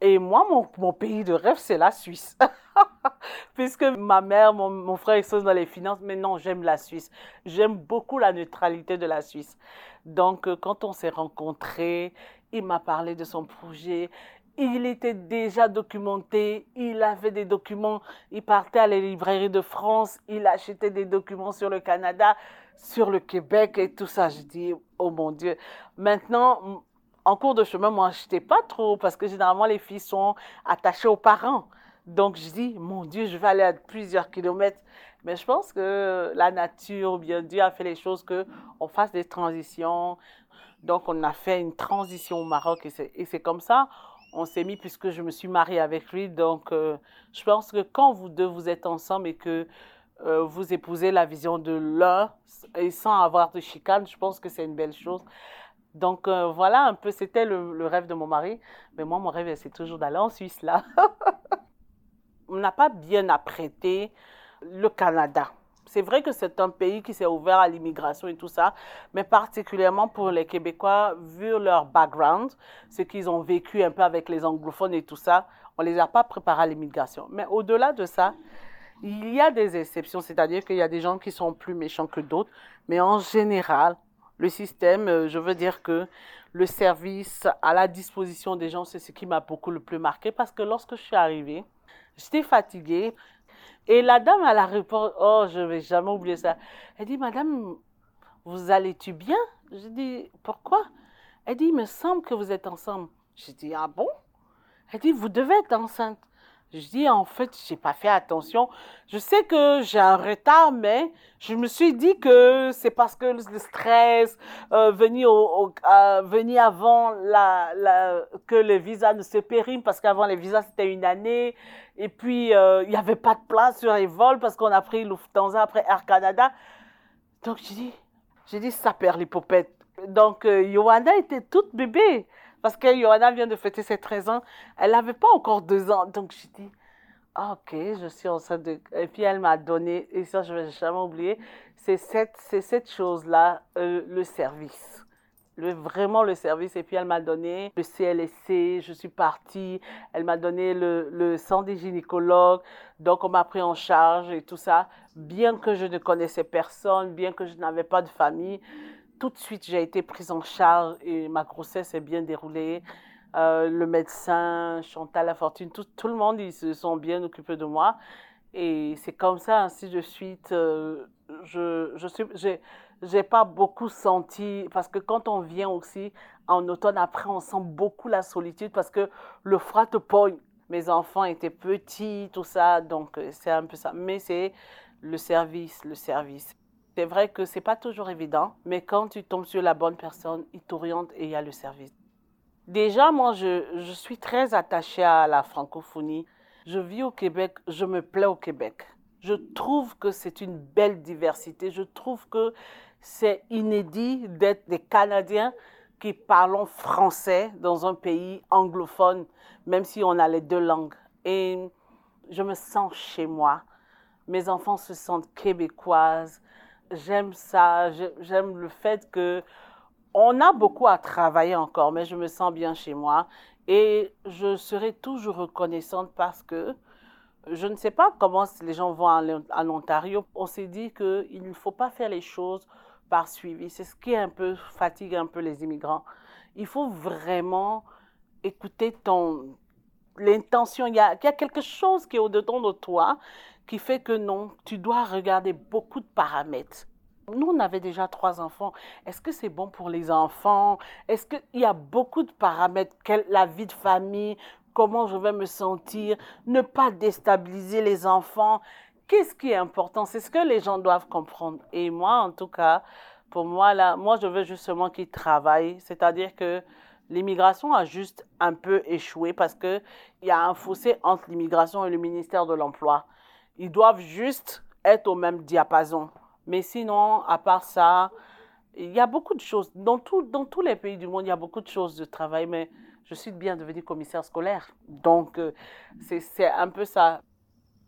Et moi, mon, pays de rêve, c'est la Suisse. Puisque ma mère, mon, frère, ils sont dans les finances, mais non, j'aime la Suisse. J'aime beaucoup la neutralité de la Suisse. Donc, euh, quand on s'est rencontrés, il m'a parlé de son projet il était déjà documenté, il avait des documents, il partait à la librairie de France, il achetait des documents sur le Canada, sur le Québec et tout ça. Je dis, oh mon Dieu. Maintenant, en cours de chemin, moi, je pas trop, parce que généralement, les filles sont attachées aux parents. Donc, je dis, mon Dieu, je vais aller à plusieurs kilomètres. Mais je pense que la nature, bien Dieu a fait les choses que on fasse des transitions. Donc, on a fait une transition au Maroc et c'est comme ça on s'est mis puisque je me suis mariée avec lui. Donc, euh, je pense que quand vous deux, vous êtes ensemble et que euh, vous épousez la vision de l'un et sans avoir de chicane, je pense que c'est une belle chose. Donc, euh, voilà un peu, c'était le, rêve de mon mari. Mais moi, mon rêve, c'est toujours d'aller en Suisse, là. on n'a pas bien apprêté le Canada. C'est vrai que c'est un pays qui s'est ouvert à l'immigration et tout ça, mais particulièrement pour les Québécois, vu leur background, ce qu'ils ont vécu un peu avec les anglophones et tout ça, on les a pas préparés à l'immigration. Mais au-delà de ça, il y a des exceptions, c'est-à-dire qu'il y a des gens qui sont plus méchants que d'autres, mais en général, le système, euh, je veux dire que le service à la disposition des gens, c'est ce qui m'a beaucoup le plus marqué parce que lorsque je suis arrivée, j'étais fatiguée et la dame à la réponse, oh, je vais jamais oublier ça. Elle dit, Madame, vous allez-tu bien? Je dis, pourquoi? Elle dit, il me semble que vous êtes ensemble. Je dis, ah bon? Elle dit, vous devez être enceinte. Je dis, en fait, j'ai pas fait attention. Je sais que j'ai un retard, mais je me suis dit que c'est parce que le stress, euh, venir, au, euh, venir avant la, que le visa ne se périme, parce qu'avant les visas, c'était une année. Et puis, euh, il n'y avait pas de place sur les vols parce qu'on a pris Lufthansa après Air Canada. Donc, j'ai dit, dit, ça perd l'hypopète. Donc, Johanna était toute bébé. Parce que Johanna vient de fêter ses 13 ans. Elle n'avait pas encore deux ans. Donc, j'ai dit, ah, ok, je suis enceinte de... Et puis, elle m'a donné, et ça, je ne vais jamais oublier, c'est cette, cette chose-là, euh, le service. Le, vraiment le service. Et puis, elle m'a donné le CLSC, je suis partie. Elle m'a donné le, le centre des gynécologues. Donc, on m'a pris en charge et tout ça. Bien que je ne connaissais personne, bien que je n'avais pas de famille, tout de suite, j'ai été prise en charge et ma grossesse est bien déroulée. Euh, le médecin, Chantal Lafortune, tout, tout le monde, ils se sont bien occupés de moi. Et c'est comme ça, ainsi de suite. Euh, je je j'ai pas beaucoup senti, parce que quand on vient aussi en automne, après, on sent beaucoup la solitude parce que le froid te pogne. Mes enfants étaient petits, tout ça, donc euh, c'est un peu ça. Mais c'est le service, le service. C'est vrai que c'est pas toujours évident, mais quand tu tombes sur la bonne personne, il t'oriente et il y a le service. Déjà, moi, je, je suis très attachée à la francophonie. Je vis au Québec, je me plais au Québec. Je trouve que c'est une belle diversité. Je trouve que c'est inédit d'être des Canadiens qui parlent français dans un pays anglophone, même si on a les deux langues. Et je me sens chez moi. Mes enfants se sentent québécoises j'aime ça, j'aime le fait que on a beaucoup à travailler encore, mais je me sens bien chez moi et je serai toujours reconnaissante parce que je ne sais pas comment les gens vont en Ontario. On s'est dit qu'il ne faut pas faire les choses par suivi. C'est ce qui un peu fatigue un peu les immigrants. Il faut vraiment écouter ton l'intention. Il, y a quelque chose qui est au-dedans de toi qui fait que non, tu dois regarder beaucoup de paramètres. Nous, on avait déjà trois enfants. Est-ce que c'est bon pour les enfants? Est-ce qu'il y a beaucoup de paramètres La vie de famille, comment je vais me sentir? Ne pas déstabiliser les enfants. Qu'est-ce qui est important? C'est ce que les gens doivent comprendre. Et moi, en tout cas, pour moi, là, moi, je veux justement qu'ils travaillent. C'est-à-dire que l'immigration a juste un peu échoué parce qu'il y a un fossé entre l'immigration et le ministère de l'Emploi. Ils doivent juste être au même diapason. Mais sinon, à part ça, il y a beaucoup de choses. Dans, tout, dans tous les pays du monde, il y a beaucoup de choses de travail, mais je suis bien devenue commissaire scolaire. Donc, euh, c'est un peu ça.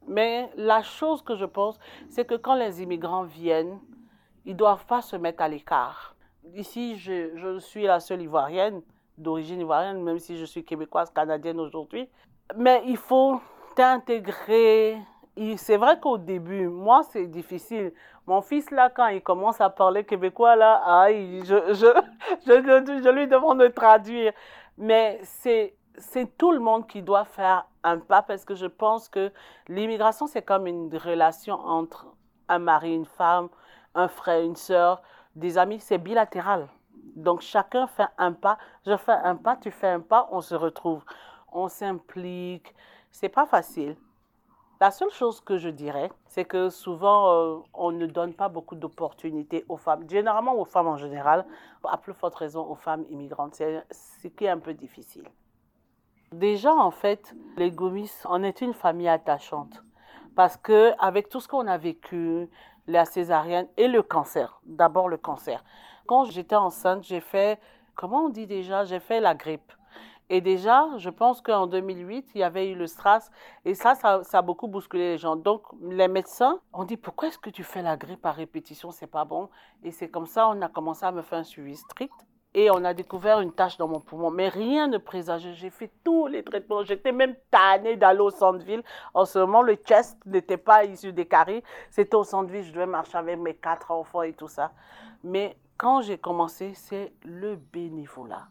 Mais la chose que je pense, c'est que quand les immigrants viennent, ils ne doivent pas se mettre à l'écart. Ici, je, je, suis la seule ivoirienne, d'origine ivoirienne, même si je suis québécoise, canadienne aujourd'hui. Mais il faut t'intégrer c'est vrai qu'au début, moi, c'est difficile. Mon fils, là, quand il commence à parler québécois, là, aïe, je, je, je, je lui demande de traduire. Mais c'est, c'est tout le monde qui doit faire un pas parce que je pense que l'immigration, c'est comme une relation entre un mari, une femme, un frère, une soeur, des amis, c'est bilatéral. Donc chacun fait un pas, je fais un pas, tu fais un pas, on se retrouve, on s'implique. C'est pas facile. La seule chose que je dirais, c'est que souvent, euh, on ne donne pas beaucoup d'opportunités aux femmes, généralement aux femmes en général, à plus forte raison aux femmes immigrantes. C'est ce qui est un peu difficile. Déjà, en fait, les Gomis, on est une famille attachante. Parce que avec tout ce qu'on a vécu, la césarienne et le cancer, d'abord le cancer. Quand j'étais enceinte, j'ai fait, comment on dit déjà, j'ai fait la grippe. Et déjà, je pense qu'en 2008, il y avait eu le STRAS et ça, ça, a beaucoup bousculé les gens. Donc, les médecins ont dit pourquoi est-ce que tu fais la grippe par répétition? C'est pas bon. Et c'est comme ça, on a commencé à me faire un suivi strict. Et on a découvert une tache dans mon poumon. Mais rien ne présageait. J'ai fait tous les traitements. J'étais même tannée d'aller au centre-ville. En ce moment, le chest n'était pas issu des caries. C'était au centre-ville. Je devais marcher avec mes quatre enfants et tout ça. Mais quand j'ai commencé, c'est le bénévolat.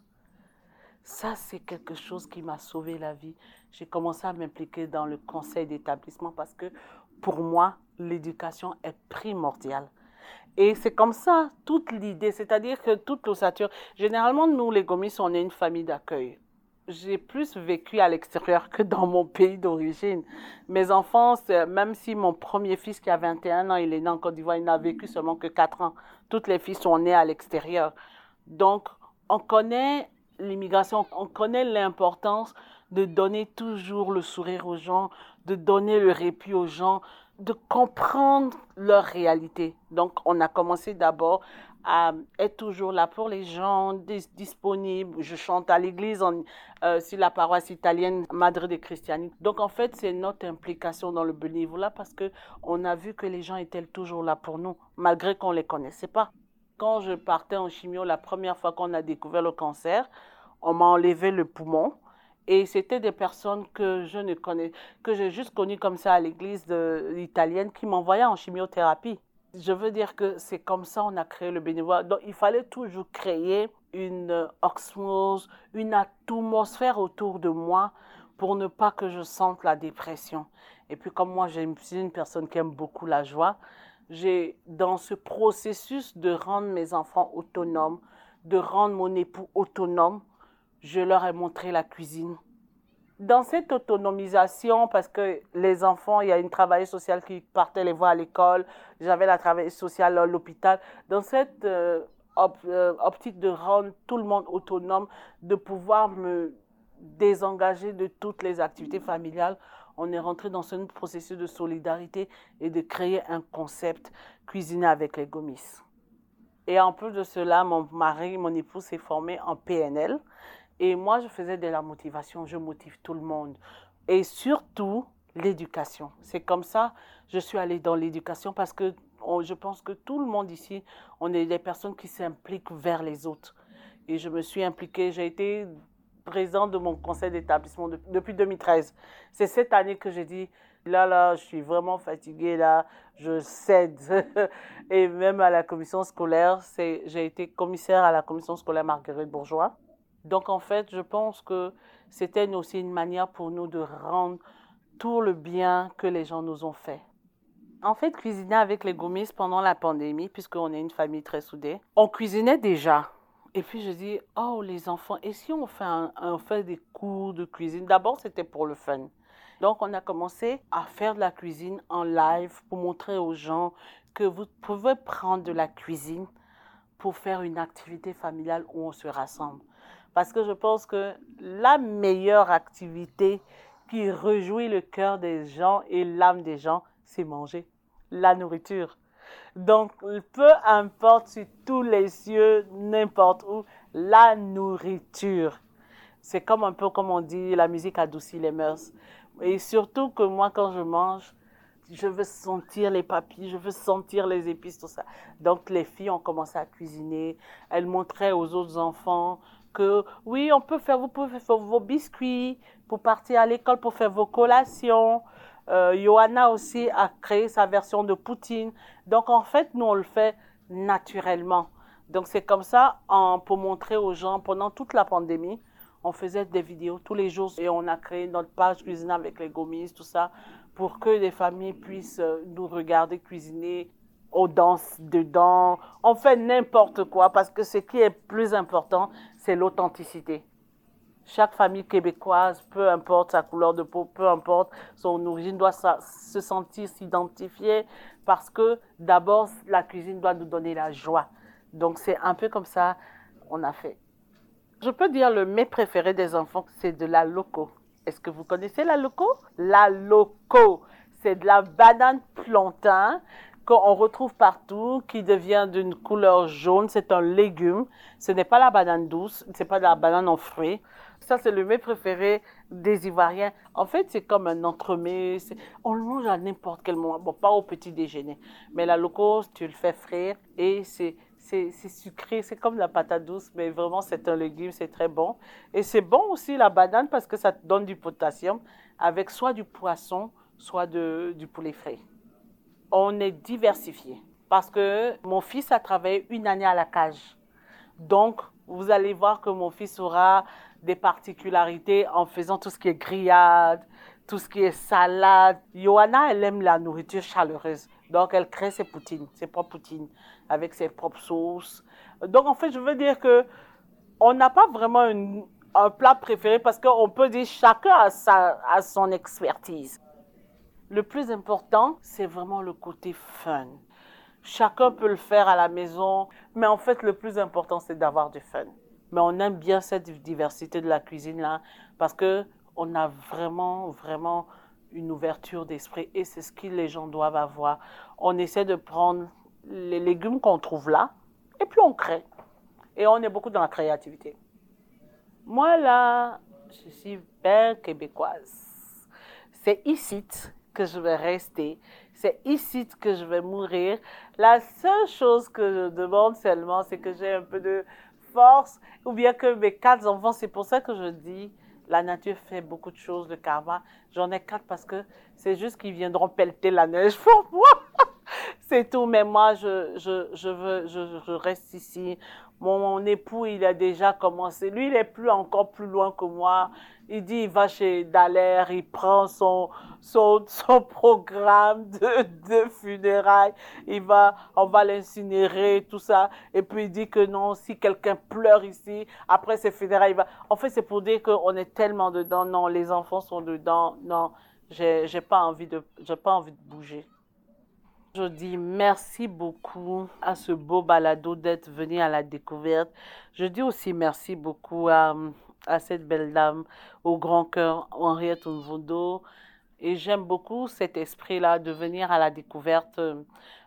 Ça, c'est quelque chose qui m'a sauvé la vie. J'ai commencé à m'impliquer dans le conseil d'établissement parce que pour moi, l'éducation est primordiale. Et c'est comme ça, toute l'idée, c'est-à-dire que toute l'ossature, généralement, nous, les gomis, on est une famille d'accueil. J'ai plus vécu à l'extérieur que dans mon pays d'origine. Mes enfants, même si mon premier fils qui a 21 ans, il est né en Côte d'Ivoire, il n'a vécu seulement que 4 ans. Toutes les filles sont nées à l'extérieur. Donc, on connaît l'immigration, on connaît l'importance de donner toujours le sourire aux gens, de donner le répit aux gens, de comprendre leur réalité. Donc, on a commencé d'abord à être toujours là pour les gens, disponible. Je chante à l'église euh, sur la paroisse italienne Madre de Christiani. Donc, en fait, c'est notre implication dans le bénévolat parce que on a vu que les gens étaient toujours là pour nous, malgré qu'on les connaissait pas. Quand je partais en chimio, la première fois qu'on a découvert le cancer, on m'a enlevé le poumon. Et c'était des personnes que je ne connais, que j'ai juste connues comme ça à l'église italienne qui m'envoyaient en chimiothérapie. Je veux dire que c'est comme ça on a créé le bénévolat. Donc il fallait toujours créer une osmose, une atmosphère autour de moi pour ne pas que je sente la dépression. Et puis comme moi, je suis une personne qui aime beaucoup la joie, j'ai dans ce processus de rendre mes enfants autonomes, de rendre mon époux autonome, je leur ai montré la cuisine. Dans cette autonomisation, parce que les enfants, il y a une travailleuse sociale qui partait les voir à l'école, j'avais la travailleuse sociale à l'hôpital, dans cette euh, euh, optique de rendre tout le monde autonome, de pouvoir me désengager de toutes les activités familiales, on est rentré dans ce processus de solidarité et de créer un concept cuisiner avec les gomis. Et en plus de cela, mon mari, mon époux s'est formé en PNL. Et moi, je faisais de la motivation, je motive tout le monde. Et surtout, l'éducation. C'est comme ça, je suis allée dans l'éducation parce que je pense que tout le monde ici, on est des personnes qui s'impliquent vers les autres. Et je me suis impliquée, j'ai été présidente de mon conseil d'établissement depuis 2013. C'est cette année que j'ai dit, là, là, je suis vraiment fatiguée, là, je cède. Et même à la commission scolaire, j'ai été commissaire à la commission scolaire Marguerite Bourgeois. Donc, en fait, je pense que c'était aussi une manière pour nous de rendre tout le bien que les gens nous ont fait. En fait, cuisiner avec les gomis pendant la pandémie, puisqu'on est une famille très soudée, on cuisinait déjà. Et puis je dis, oh les enfants, et si on fait, on fait des cours de cuisine? D'abord, c'était pour le fun. Donc, on a commencé à faire de la cuisine en live pour montrer aux gens que vous pouvez prendre de la cuisine pour faire une activité familiale où on se rassemble. Parce que je pense que la meilleure activité qui réjouit le cœur des gens et l'âme des gens, c'est manger la nourriture. Donc, peu importe sur tous les cieux, n'importe où, la nourriture. C'est comme un peu comme on dit, la musique adoucit les mœurs. Et surtout que moi, quand je mange, je veux sentir les papilles, je veux sentir les épices, tout ça. Donc, les filles ont commencé à cuisiner. Elles montraient aux autres enfants oui, on peut vous pouvez faire vos biscuits pour partir à l'école, pour faire vos collations. Euh, Johanna aussi a créé sa version de poutine. Donc en fait, nous on le fait naturellement. Donc c'est comme ça, pour montrer aux gens, pendant toute la pandémie, on faisait des vidéos tous les jours et on a créé notre page cuisine avec les gomis, tout ça, pour que les familles puissent euh, nous regarder cuisiner on danse dedans, on fait n'importe quoi parce que ce qui est plus important, c'est l'authenticité. Chaque famille québécoise, peu importe sa couleur de peau, peu importe son origine, doit se sentir s'identifier parce que d'abord, la cuisine doit nous donner la joie. Donc c'est un peu comme ça on a fait. Je peux dire le mets préféré des enfants, c'est de la loco. Est-ce que vous connaissez la loco? La loco, c'est de la banane plantain qu'on retrouve partout, qui devient d'une couleur jaune. C'est un légume. Ce n'est pas la banane douce, c'est pas la banane en fruits. Ça, c'est le mets préféré des Ivoiriens. En fait, c'est comme un entremets. On le mange à n'importe quel moment. Bon, pas au petit déjeuner. Mais la loco, tu le fais frire et c'est c'est sucré, c'est comme la patate douce, mais vraiment c'est un légume, c'est très bon. Et c'est bon aussi la banane parce que ça te donne du potassium avec soit du poisson, soit du poulet frais. On est diversifié parce que mon fils a travaillé une année à la cage. Donc, vous allez voir que mon fils aura des particularités en faisant tout ce qui est grillade, tout ce qui est salade. Johanna, elle aime la nourriture chaleureuse. Donc, elle crée ses poutines, ses propres poutines, avec ses propres sauces. Donc, en fait, je veux dire que on n'a pas vraiment un plat préféré parce qu'on peut dire chacun a, sa, a son expertise. Le plus important, c'est vraiment le côté fun. Chacun peut le faire à la maison, mais en fait, le plus important, c'est d'avoir du fun. Mais on aime bien cette diversité de la cuisine là parce que on a vraiment, vraiment une ouverture d'esprit et c'est ce que les gens doivent avoir. On essaie de prendre les légumes qu'on trouve là et puis on crée. Et on est beaucoup dans la créativité. Moi là, je suis bien québécoise. C'est ici que je vais rester. C'est ici que je vais mourir. La seule chose que je demande seulement, c'est que j'ai un peu de force ou bien que mes quatre enfants, c'est pour ça que je dis, la nature fait beaucoup de choses, le karma. J'en ai quatre parce que c'est juste qu'ils viendront pelleter la neige pour moi. c'est tout. Mais moi, je, je, je veux, je, je, reste ici. Mon, époux, il a déjà commencé. Lui, il est plus encore plus loin que moi. Il dit, il va chez Dallaire, il prend son, son, son programme de, de funérailles. Il va, on va l'incinérer, tout ça. Et puis il dit que non, si quelqu'un pleure ici, après ses funérailles, il va. En fait, c'est pour dire qu'on est tellement dedans. Non, les enfants sont dedans. Non, j'ai, pas envie de, j'ai pas envie de bouger. Je dis merci beaucoup à ce beau balado d'être venu à la découverte. Je dis aussi merci beaucoup à, cette belle dame au grand cœur, Henriette Nvodo. Et j'aime beaucoup cet esprit-là de venir à la découverte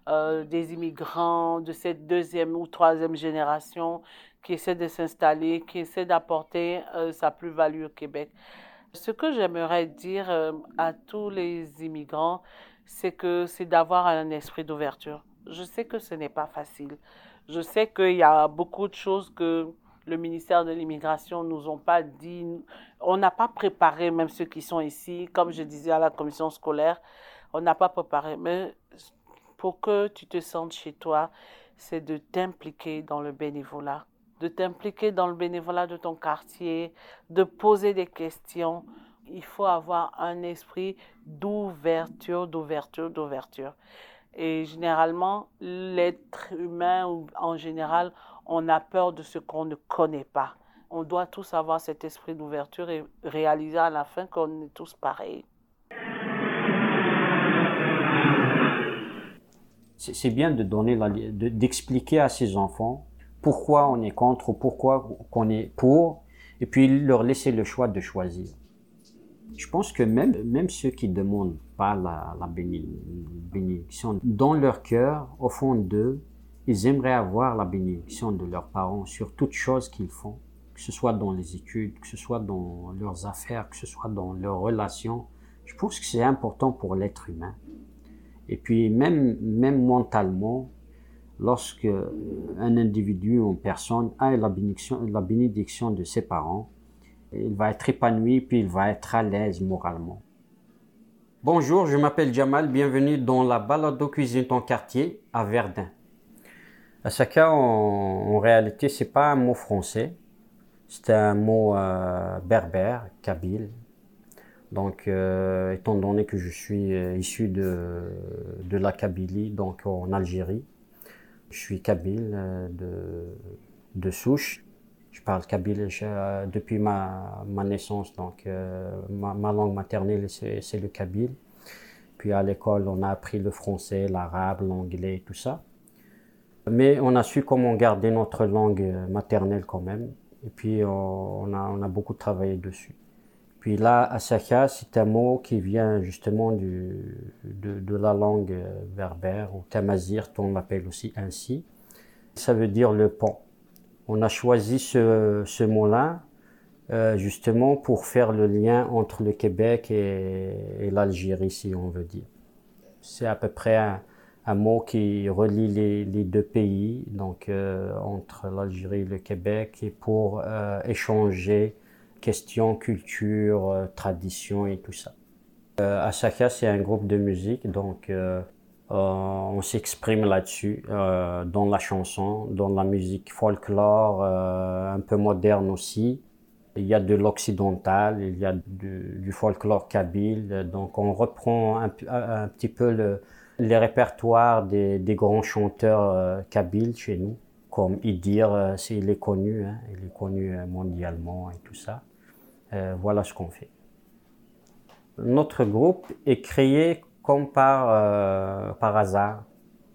euh, des immigrants de cette deuxième ou troisième génération qui essaie de s'installer, qui essaie d'apporter euh, sa plus-value au Québec. Ce que j'aimerais dire euh, à tous les immigrants, c'est que c'est d'avoir un esprit d'ouverture. Je sais que ce n'est pas facile. Je sais qu'il y a beaucoup de choses que le ministère de l'immigration nous ont pas dit. On n'a pas préparé, même ceux qui sont ici, comme je disais à la commission scolaire, on n'a pas préparé. Mais pour que tu te sentes chez toi, c'est de t'impliquer dans le bénévolat, de t'impliquer dans le bénévolat de ton quartier, de poser des questions, il faut avoir un esprit d'ouverture, d'ouverture, d'ouverture. Et généralement, l'être humain, en général, on a peur de ce qu'on ne connaît pas. On doit tous avoir cet esprit d'ouverture et réaliser à la fin qu'on est tous pareils. C'est bien de donner, d'expliquer à ses enfants pourquoi on est contre, pourquoi on est pour, et puis leur laisser le choix de choisir. Je pense que même, même ceux qui demandent pas la, la bénédiction, dans leur cœur, au fond d'eux, ils aimeraient avoir la bénédiction de leurs parents sur toutes choses qu'ils font, que ce soit dans les études, que ce soit dans leurs affaires, que ce soit dans leurs relations. Je pense que c'est important pour l'être humain. Et puis même, même mentalement, lorsque un individu ou une personne a la bénédiction, la bénédiction de ses parents, il va être épanoui, puis il va être à l'aise moralement. Bonjour, je m'appelle Jamal, bienvenue dans la balado cuisine ton quartier à Verdun. Asaka, en, en réalité, c'est pas un mot français, c'est un mot euh, berbère, kabyle. Donc, euh, étant donné que je suis euh, issu de, de la Kabylie, donc en Algérie, je suis kabyle de, de souche je parle kabyle euh, depuis ma, naissance, donc euh, ma, langue maternelle c'est le kabyle. Puis à l'école, on a appris le français, l'arabe, l'anglais, tout ça. Mais on a su comment garder notre langue maternelle quand même. Et puis on a, beaucoup travaillé dessus. Puis là, Asaka, c'est un mot qui vient justement du, de, la langue berbère, ou tamazir, on l'appelle aussi ainsi. Ça veut dire le pont. On a choisi ce, ce mot-là euh, justement pour faire le lien entre le Québec et, l'Algérie, si on veut dire. C'est à peu près un, mot qui relie les, les deux pays, donc euh, entre l'Algérie et le Québec, et pour euh, échanger questions, culture, tradition et tout ça. Asaka, c'est un groupe de musique, donc on s'exprime là-dessus, dans la chanson, dans la musique folklore, un peu moderne aussi. Il y a de l'occidental, il y a du, folklore kabyle. Donc on reprend un, petit peu le, les répertoires des, grands chanteurs euh, kabyles chez nous, comme Idir, euh, il est connu, hein, il est connu euh, mondialement et tout ça. voilà ce qu'on fait. Notre groupe est créé comme par, par hasard.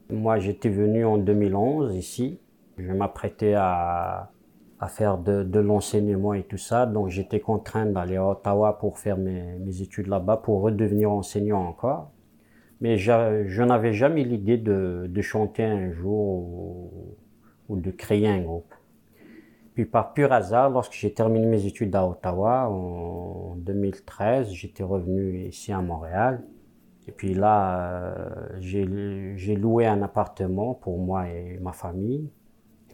Moi, j'étais venu en 2011 ici. Je m'apprêtais à, à faire de, l'enseignement et tout ça. Donc j'étais contraint d'aller à Ottawa pour faire mes, mes études là-bas, pour redevenir enseignant encore. Mais je, n'avais jamais l'idée de, de, chanter un jour ou, de créer un groupe. Puis par pur hasard, lorsque j'ai terminé mes études à Ottawa en 2013, j'étais revenu ici à Montréal. Et puis là, euh, j'ai loué un appartement pour moi et ma famille.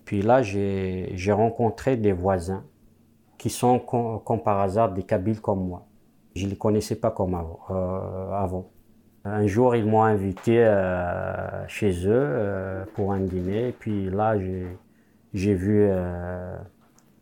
Puis là, j'ai rencontré des voisins qui sont comme, par hasard des Kabyles comme moi. Je ne les connaissais pas comme euh, avant. Un jour, ils m'ont invité euh, chez eux pour un dîner. Et puis là, j'ai vu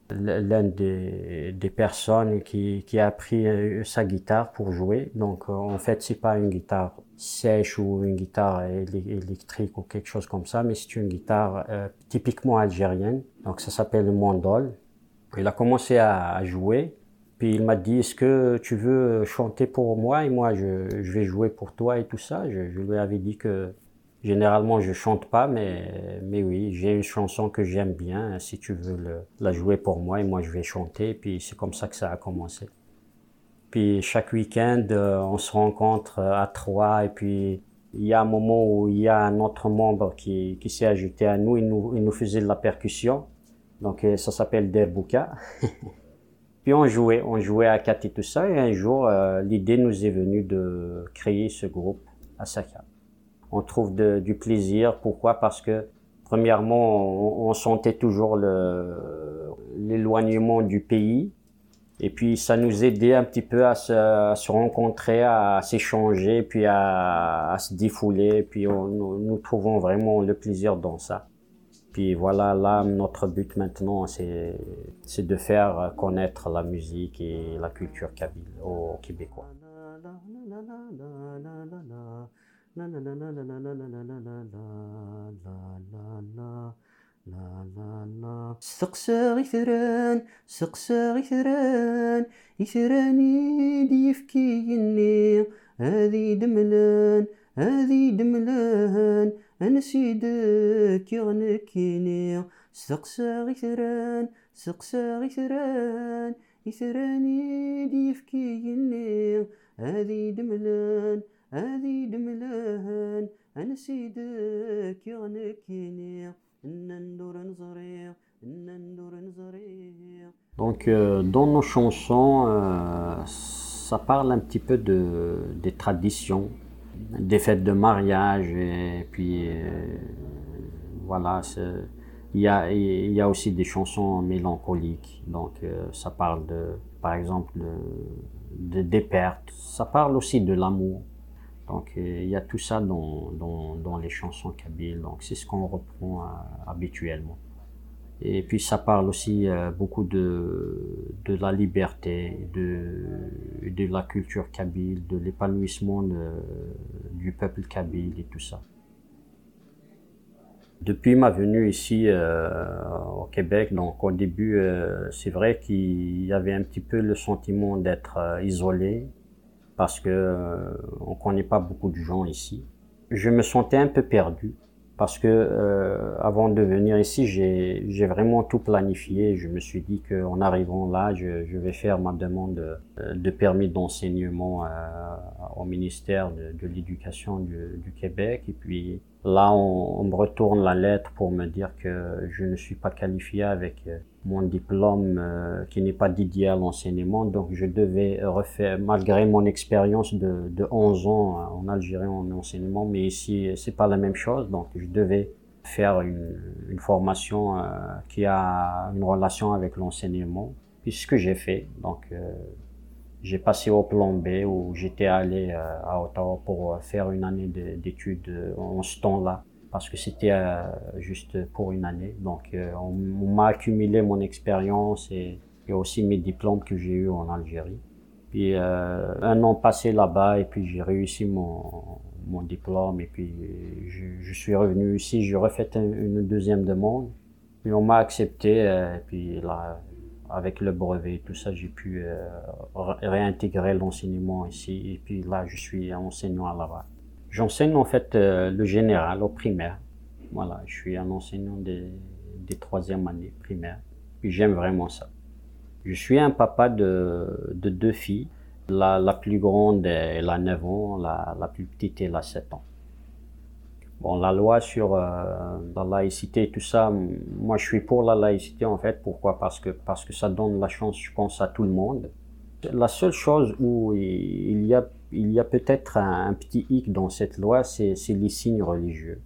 l'un des, des, personnes qui, qui, a pris sa guitare pour jouer. Donc, en fait, c'est pas une guitare sèche ou une guitare électrique ou quelque chose comme ça, mais c'est une guitare euh, typiquement algérienne. Donc ça s'appelle le mandol. Il a commencé à, jouer, puis il m'a dit est-ce que tu veux chanter pour moi? Et moi je, je vais jouer pour toi et tout ça. Je, lui avais dit que généralement je chante pas, mais mais oui j'ai une chanson que j'aime bien. Si tu veux la jouer pour moi et moi je vais chanter. Puis c'est comme ça que ça a commencé. Puis chaque week-end, euh, on se rencontre euh, à trois et puis il y a un moment où il y a un autre membre qui, qui s'est ajouté à nous, il nous, il nous faisait de la percussion. Donc euh, ça s'appelle Derbouka. puis on jouait, on jouait à quatre et tout ça. Et un jour, l'idée nous est venue de créer ce groupe à Saka. On trouve de, du plaisir. Pourquoi? Parce que premièrement, on, sentait toujours l'éloignement du pays et puis ça nous aidait un petit peu à se, à se rencontrer, à s'échanger, puis à, à, se défouler. Puis on, nous, nous, trouvons vraiment le plaisir dans ça. Puis voilà, là, notre but maintenant, c'est, c'est de faire connaître la musique et la culture kabyle aux Québécois. لا لا لا لا لا لا لا لا لا لا لا لا لا لا لا سقسا غيثران سقسا غيثران يثراني دي يفكيني هذي دملان هذي دملان أنا سيدك يغنكيني سقسا غيثران سقسا غيثران يثراني دي يفكيني هذي دملان هذي دملان انا سيدك يغنكيني Donc euh, dans nos chansons, euh, ça parle un petit peu de, des traditions, des fêtes de mariage et puis euh, voilà, il y a, il y a aussi des chansons mélancoliques. Donc ça parle de, par exemple, de, des pertes. Ça parle aussi de l'amour. Donc il y a tout ça dans, les chansons kabyles, donc c'est ce qu'on reprend euh, habituellement. Et puis ça parle aussi euh, beaucoup de, la liberté, de, la culture kabyle, de l'épanouissement du peuple kabyle et tout ça. Depuis ma venue ici euh, au Québec, donc au début, c'est vrai qu'il y avait un petit peu le sentiment d'être isolé, parce que euh, on connaît pas beaucoup de gens ici. Je me sentais un peu perdu parce que euh, avant de venir ici, j'ai vraiment tout planifié. Je me suis dit qu'en arrivant là, je, vais faire ma demande de, de permis d'enseignement euh, au ministère de, de l'Éducation du, du, Québec. Et puis là, on, on, me retourne la lettre pour me dire que je ne suis pas qualifié avec euh, mon diplôme euh, qui n'est pas dédié à l'enseignement. Donc je devais refaire, malgré mon expérience de, de 11 ans en Algérie en enseignement, mais ici c'est pas la même chose. Donc je devais faire une, une formation euh, qui a une relation avec l'enseignement. Puis ce que j'ai fait. Donc euh, j'ai passé au plan B où j'étais allé à Ottawa pour faire une année d'études en ce temps-là parce que c'était euh, juste pour une année. Donc, euh, on, m'a accumulé mon expérience et, aussi mes diplômes que j'ai eu en Algérie. Puis euh, un an passé là-bas et puis j'ai réussi mon, mon diplôme et puis je, je suis revenu ici. J'ai refait une deuxième demande. Puis on m'a accepté et puis là, avec le brevet et tout ça, j'ai pu réintégrer l'enseignement ici. Et puis là, je suis enseignant à Laval. J'enseigne en fait euh, le général au primaire. Voilà, je suis un enseignant des, des troisième années primaire. Puis j'aime vraiment ça. Je suis un papa de, de deux filles. La, la plus grande, elle a 9 ans, la, la plus petite, elle a 7 ans. Bon, la loi sur euh, la laïcité tout ça, moi je suis pour la laïcité en fait. Pourquoi? Parce que parce que ça donne la chance, je pense, à tout le monde. La seule chose où il y a il y a peut-être un, petit hic dans cette loi, c'est les signes religieux.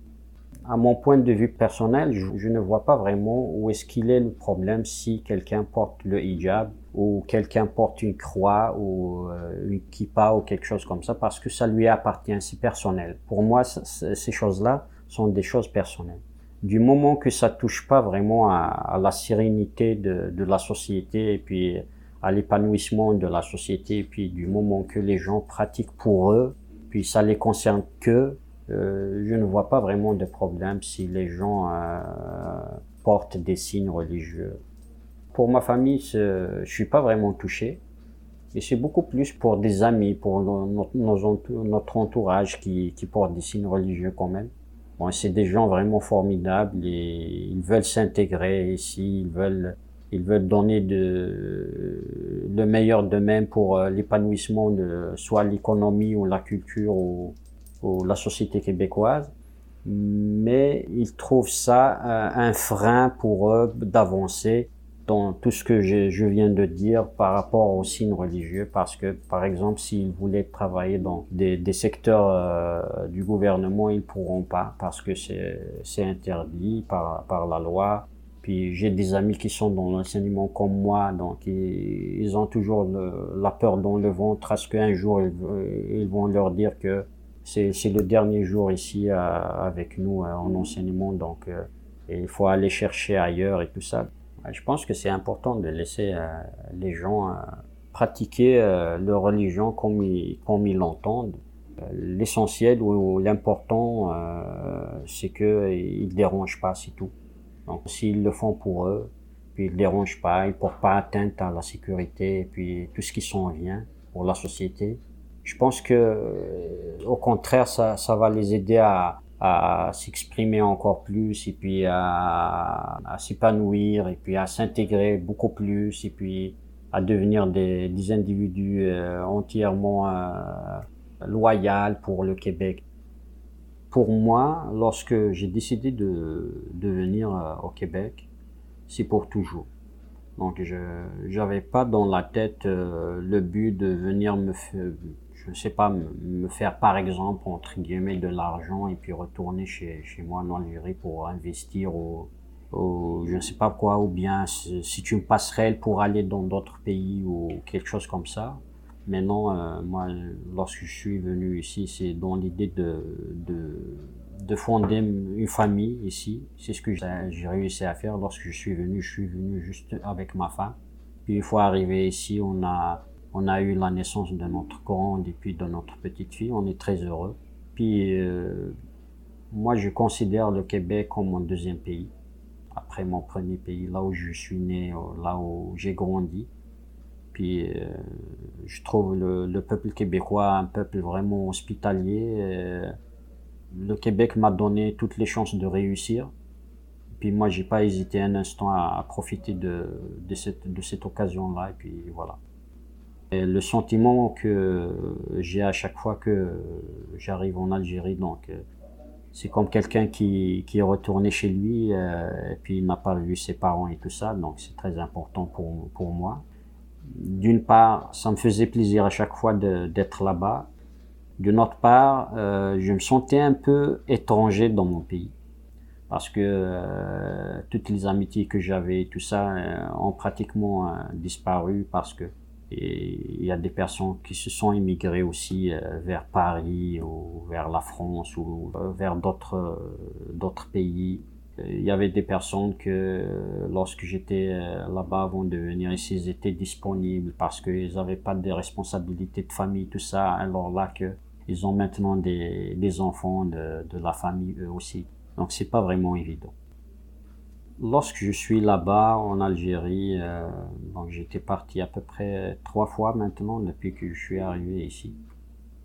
À mon point de vue personnel, je, ne vois pas vraiment où est-ce qu'il est le problème si quelqu'un porte le hijab ou quelqu'un porte une croix ou euh, une kippa ou quelque chose comme ça parce que ça lui appartient, c'est personnel. Pour moi, ces choses-là sont des choses personnelles. Du moment que ça touche pas vraiment à, la sérénité de, de, la société et puis à l'épanouissement de la société, et puis du moment que les gens pratiquent pour eux, puis ça les concerne que, euh, je ne vois pas vraiment de problème si les gens euh, portent des signes religieux. Pour ma famille, je suis pas vraiment touché, et c'est beaucoup plus pour des amis, pour notre entourage qui, qui portent des signes religieux quand même. Bon, c'est des gens vraiment formidables et ils veulent s'intégrer ici, ils veulent ils veulent donner le meilleur d'eux-mêmes pour euh, l'épanouissement de soit l'économie ou la culture ou, la société québécoise. Mais ils trouvent ça euh, un frein pour eux d'avancer dans tout ce que je, viens de dire par rapport aux signes religieux, parce que, par exemple, s'ils voulaient travailler dans des, secteurs euh, du gouvernement, ils pourront pas, parce que c'est interdit par, la loi. Puis j'ai des amis qui sont dans l'enseignement comme moi, donc ils, ont toujours la peur dans le ventre à ce qu'un jour ils, vont leur dire que c'est le dernier jour ici euh, avec nous euh, en enseignement, donc il faut aller chercher ailleurs et tout ça. Je pense que c'est important de laisser les gens pratiquer leur religion comme ils, comme ils l'entendent. L'essentiel ou l'important, c'est qu'ils ne dérangent pas, c'est tout. Donc s'ils le font pour eux, puis ils ne dérangent pas, ils ne portent pas atteinte à la sécurité et puis tout ce qui s'en vient pour la société. Je pense que euh, au contraire, ça va les aider à, à s'exprimer encore plus et puis à, s'épanouir et puis à s'intégrer beaucoup plus et puis à devenir des, individus euh, entièrement euh, loyaux pour le Québec pour moi, lorsque j'ai décidé de, de venir euh, au Québec, c'est pour toujours. Donc je n'avais pas dans la tête euh, le but de venir me je ne sais pas me faire par exemple entre guillemets de l'argent et puis retourner chez, chez moi en Algérie pour investir ou, je ne sais pas quoi ou bien si tu me passerais pour aller dans d'autres pays ou quelque chose comme ça. Maintenant, euh, moi, lorsque je suis venu ici, c'est dans l'idée de, de, de, fonder une famille ici. C'est ce que j'ai réussi à faire lorsque je suis venu. Je suis venu juste avec ma femme. Puis une fois arrivé ici, on a, on a eu la naissance de notre grande et puis de notre petite fille. On est très heureux. Puis euh, moi, je considère le Québec comme mon deuxième pays. Après mon premier pays, là où je suis né, là où j'ai grandi. Puis euh, je trouve le, le, peuple québécois un peuple vraiment hospitalier. Euh, Le Québec m'a donné toutes les chances de réussir. Puis moi, j'ai pas hésité un instant à, profiter de, de cette, de cette occasion-là. Et puis voilà. Le sentiment que j'ai à chaque fois que j'arrive en Algérie, donc euh, c'est comme quelqu'un qui, qui est retourné chez lui euh, et puis il n'a pas vu ses parents et tout ça, donc c'est très important pour, pour moi. D'une part, ça me faisait plaisir à chaque fois d'être là-bas. D'une autre part, euh, je me sentais un peu étranger dans mon pays parce que toutes les amitiés que j'avais, tout ça, ont pratiquement disparu parce que il y a des personnes qui se sont immigrées aussi euh, vers Paris ou vers la France ou vers d'autres d'autres pays. Il y avait des personnes que lorsque j'étais là-bas avant de venir ici, ils étaient disponibles parce qu'ils n'avaient pas de responsabilités de famille, tout ça. Alors là que ils ont maintenant des, des enfants de, de la famille eux aussi. Donc c'est pas vraiment évident. Lorsque je suis là-bas en Algérie, euh, donc j'étais parti à peu près trois fois maintenant depuis que je suis arrivé ici.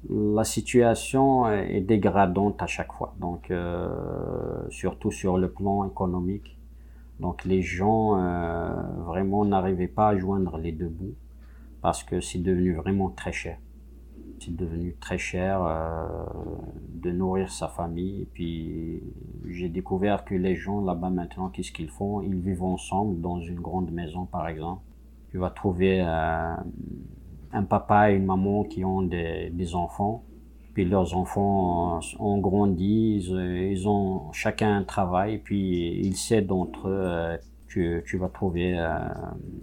La situation est dégradante à chaque fois, donc euh, surtout sur le plan économique. Donc les gens euh, vraiment n'arrivaient pas à joindre les deux bouts parce que c'est devenu vraiment très cher c'est devenu très cher de nourrir sa famille. Puis j'ai découvert que les gens là-bas maintenant, qu'est-ce qu'ils font? Ils vivent ensemble dans une grande maison par exemple. Tu vas trouver euh, un papa et une maman qui ont des, enfants. Puis leurs enfants ont grandi, ils, ils, ont chacun un travail, puis ils s'aident entre eux euh, tu, tu vas trouver euh,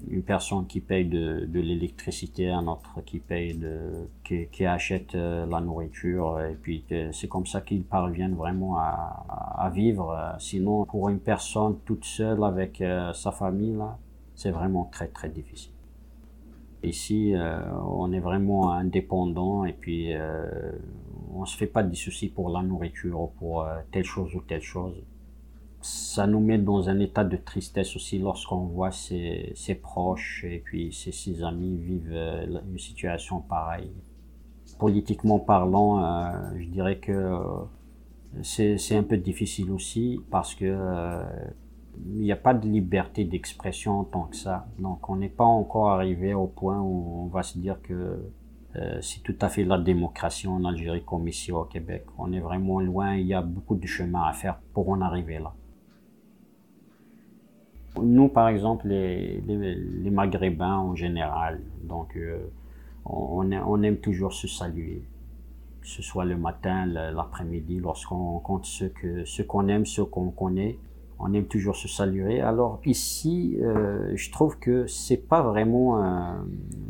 une personne qui paye de, l'électricité, un autre qui paye de, qui, achète euh, la nourriture, et puis c'est comme ça qu'ils parviennent vraiment à, vivre. Sinon, pour une personne toute seule avec euh, sa famille, c'est vraiment très très difficile. Ici, on est vraiment indépendant et puis on se fait pas de soucis pour la nourriture ou pour telle chose ou telle chose ça nous met dans un état de tristesse aussi lorsqu'on voit ses, proches et puis ses, amis vivent euh, une situation pareille. Politiquement parlant, euh, je dirais que euh, c'est un peu difficile aussi parce que n'y a pas de liberté d'expression en tant que ça. Donc on n'est pas encore arrivé au point où on va se dire que c'est tout à fait la démocratie en Algérie comme ici au Québec. On est vraiment loin, il y a beaucoup de chemin à faire pour en arriver là. Nous, par exemple, les, Maghrébins en général, euh, on, aime toujours se saluer, que ce soit le matin, l'après-midi, lorsqu'on que ceux qu'on aime, ceux qu'on connaît, on aime toujours se saluer. Alors ici, euh, je trouve que c'est pas vraiment euh,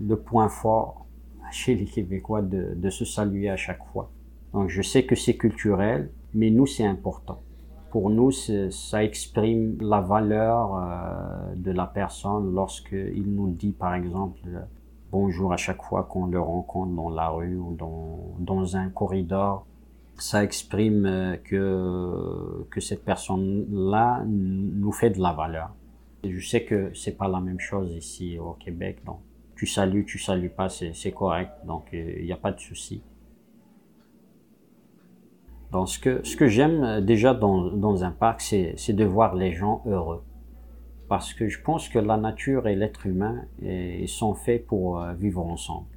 le point fort chez les Québécois de, de se saluer à chaque fois. Donc je sais que c'est culturel, mais nous c'est important pour nous, ça exprime la valeur euh, de la personne lorsqu'il nous dit, par exemple, bonjour à chaque fois qu'on le rencontre dans la rue ou dans, un corridor. Ça exprime euh, que, cette personne-là nous fait de la valeur. Je sais que c'est pas la même chose ici au Québec, donc tu salues, tu salues pas, c'est correct, donc euh, il n'y a pas de souci. Ce que, ce que j'aime euh, déjà dans, dans un parc, c'est de voir les gens heureux. Parce que je pense que la nature et l'être humain ils sont faits pour euh, vivre ensemble.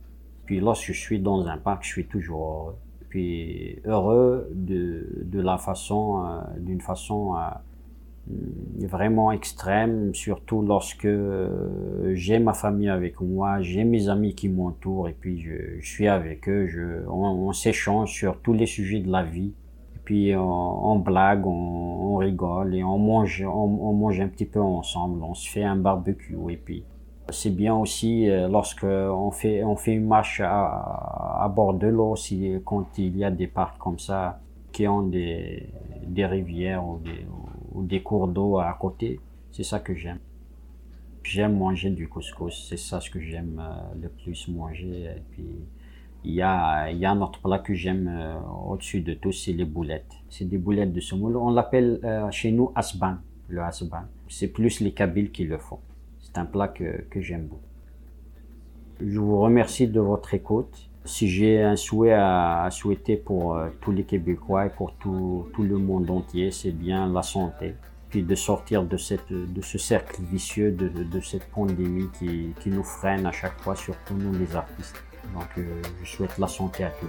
Puis lorsque je suis dans un parc, je suis toujours heureux. Puis heureux de, de la façon, euh, d'une façon vraiment extrême, surtout lorsque j'ai ma famille avec moi, j'ai mes amis qui m'entourent et puis je, suis avec eux, on, s'échange sur tous les sujets de la vie puis on, blague, on, rigole et on mange, on, mange un petit peu ensemble. On se fait un barbecue et puis c'est bien aussi euh, lorsque on fait on fait une marche à, à bord de l'eau, si quand il y a des parcs comme ça qui ont des des rivières ou des, ou des cours d'eau à côté, c'est ça que j'aime. J'aime manger du couscous, c'est ça ce que j'aime euh, le plus manger et puis il y a, un autre plat que j'aime euh, au-dessus de tout, c'est les boulettes. C'est des boulettes de semoule. On l'appelle euh, chez nous asban, le asban. C'est plus les Kabyles qui le font. C'est un plat que, que j'aime beaucoup. Je vous remercie de votre écoute. Si j'ai un souhait à, souhaiter pour euh, tous les Québécois et pour tout, tout le monde entier, c'est bien la santé. Puis de sortir de, cette, de ce cercle vicieux, de, de cette pandémie qui, qui, nous freine à chaque fois, surtout nous les artistes. Donc euh, je souhaite la santé à tous.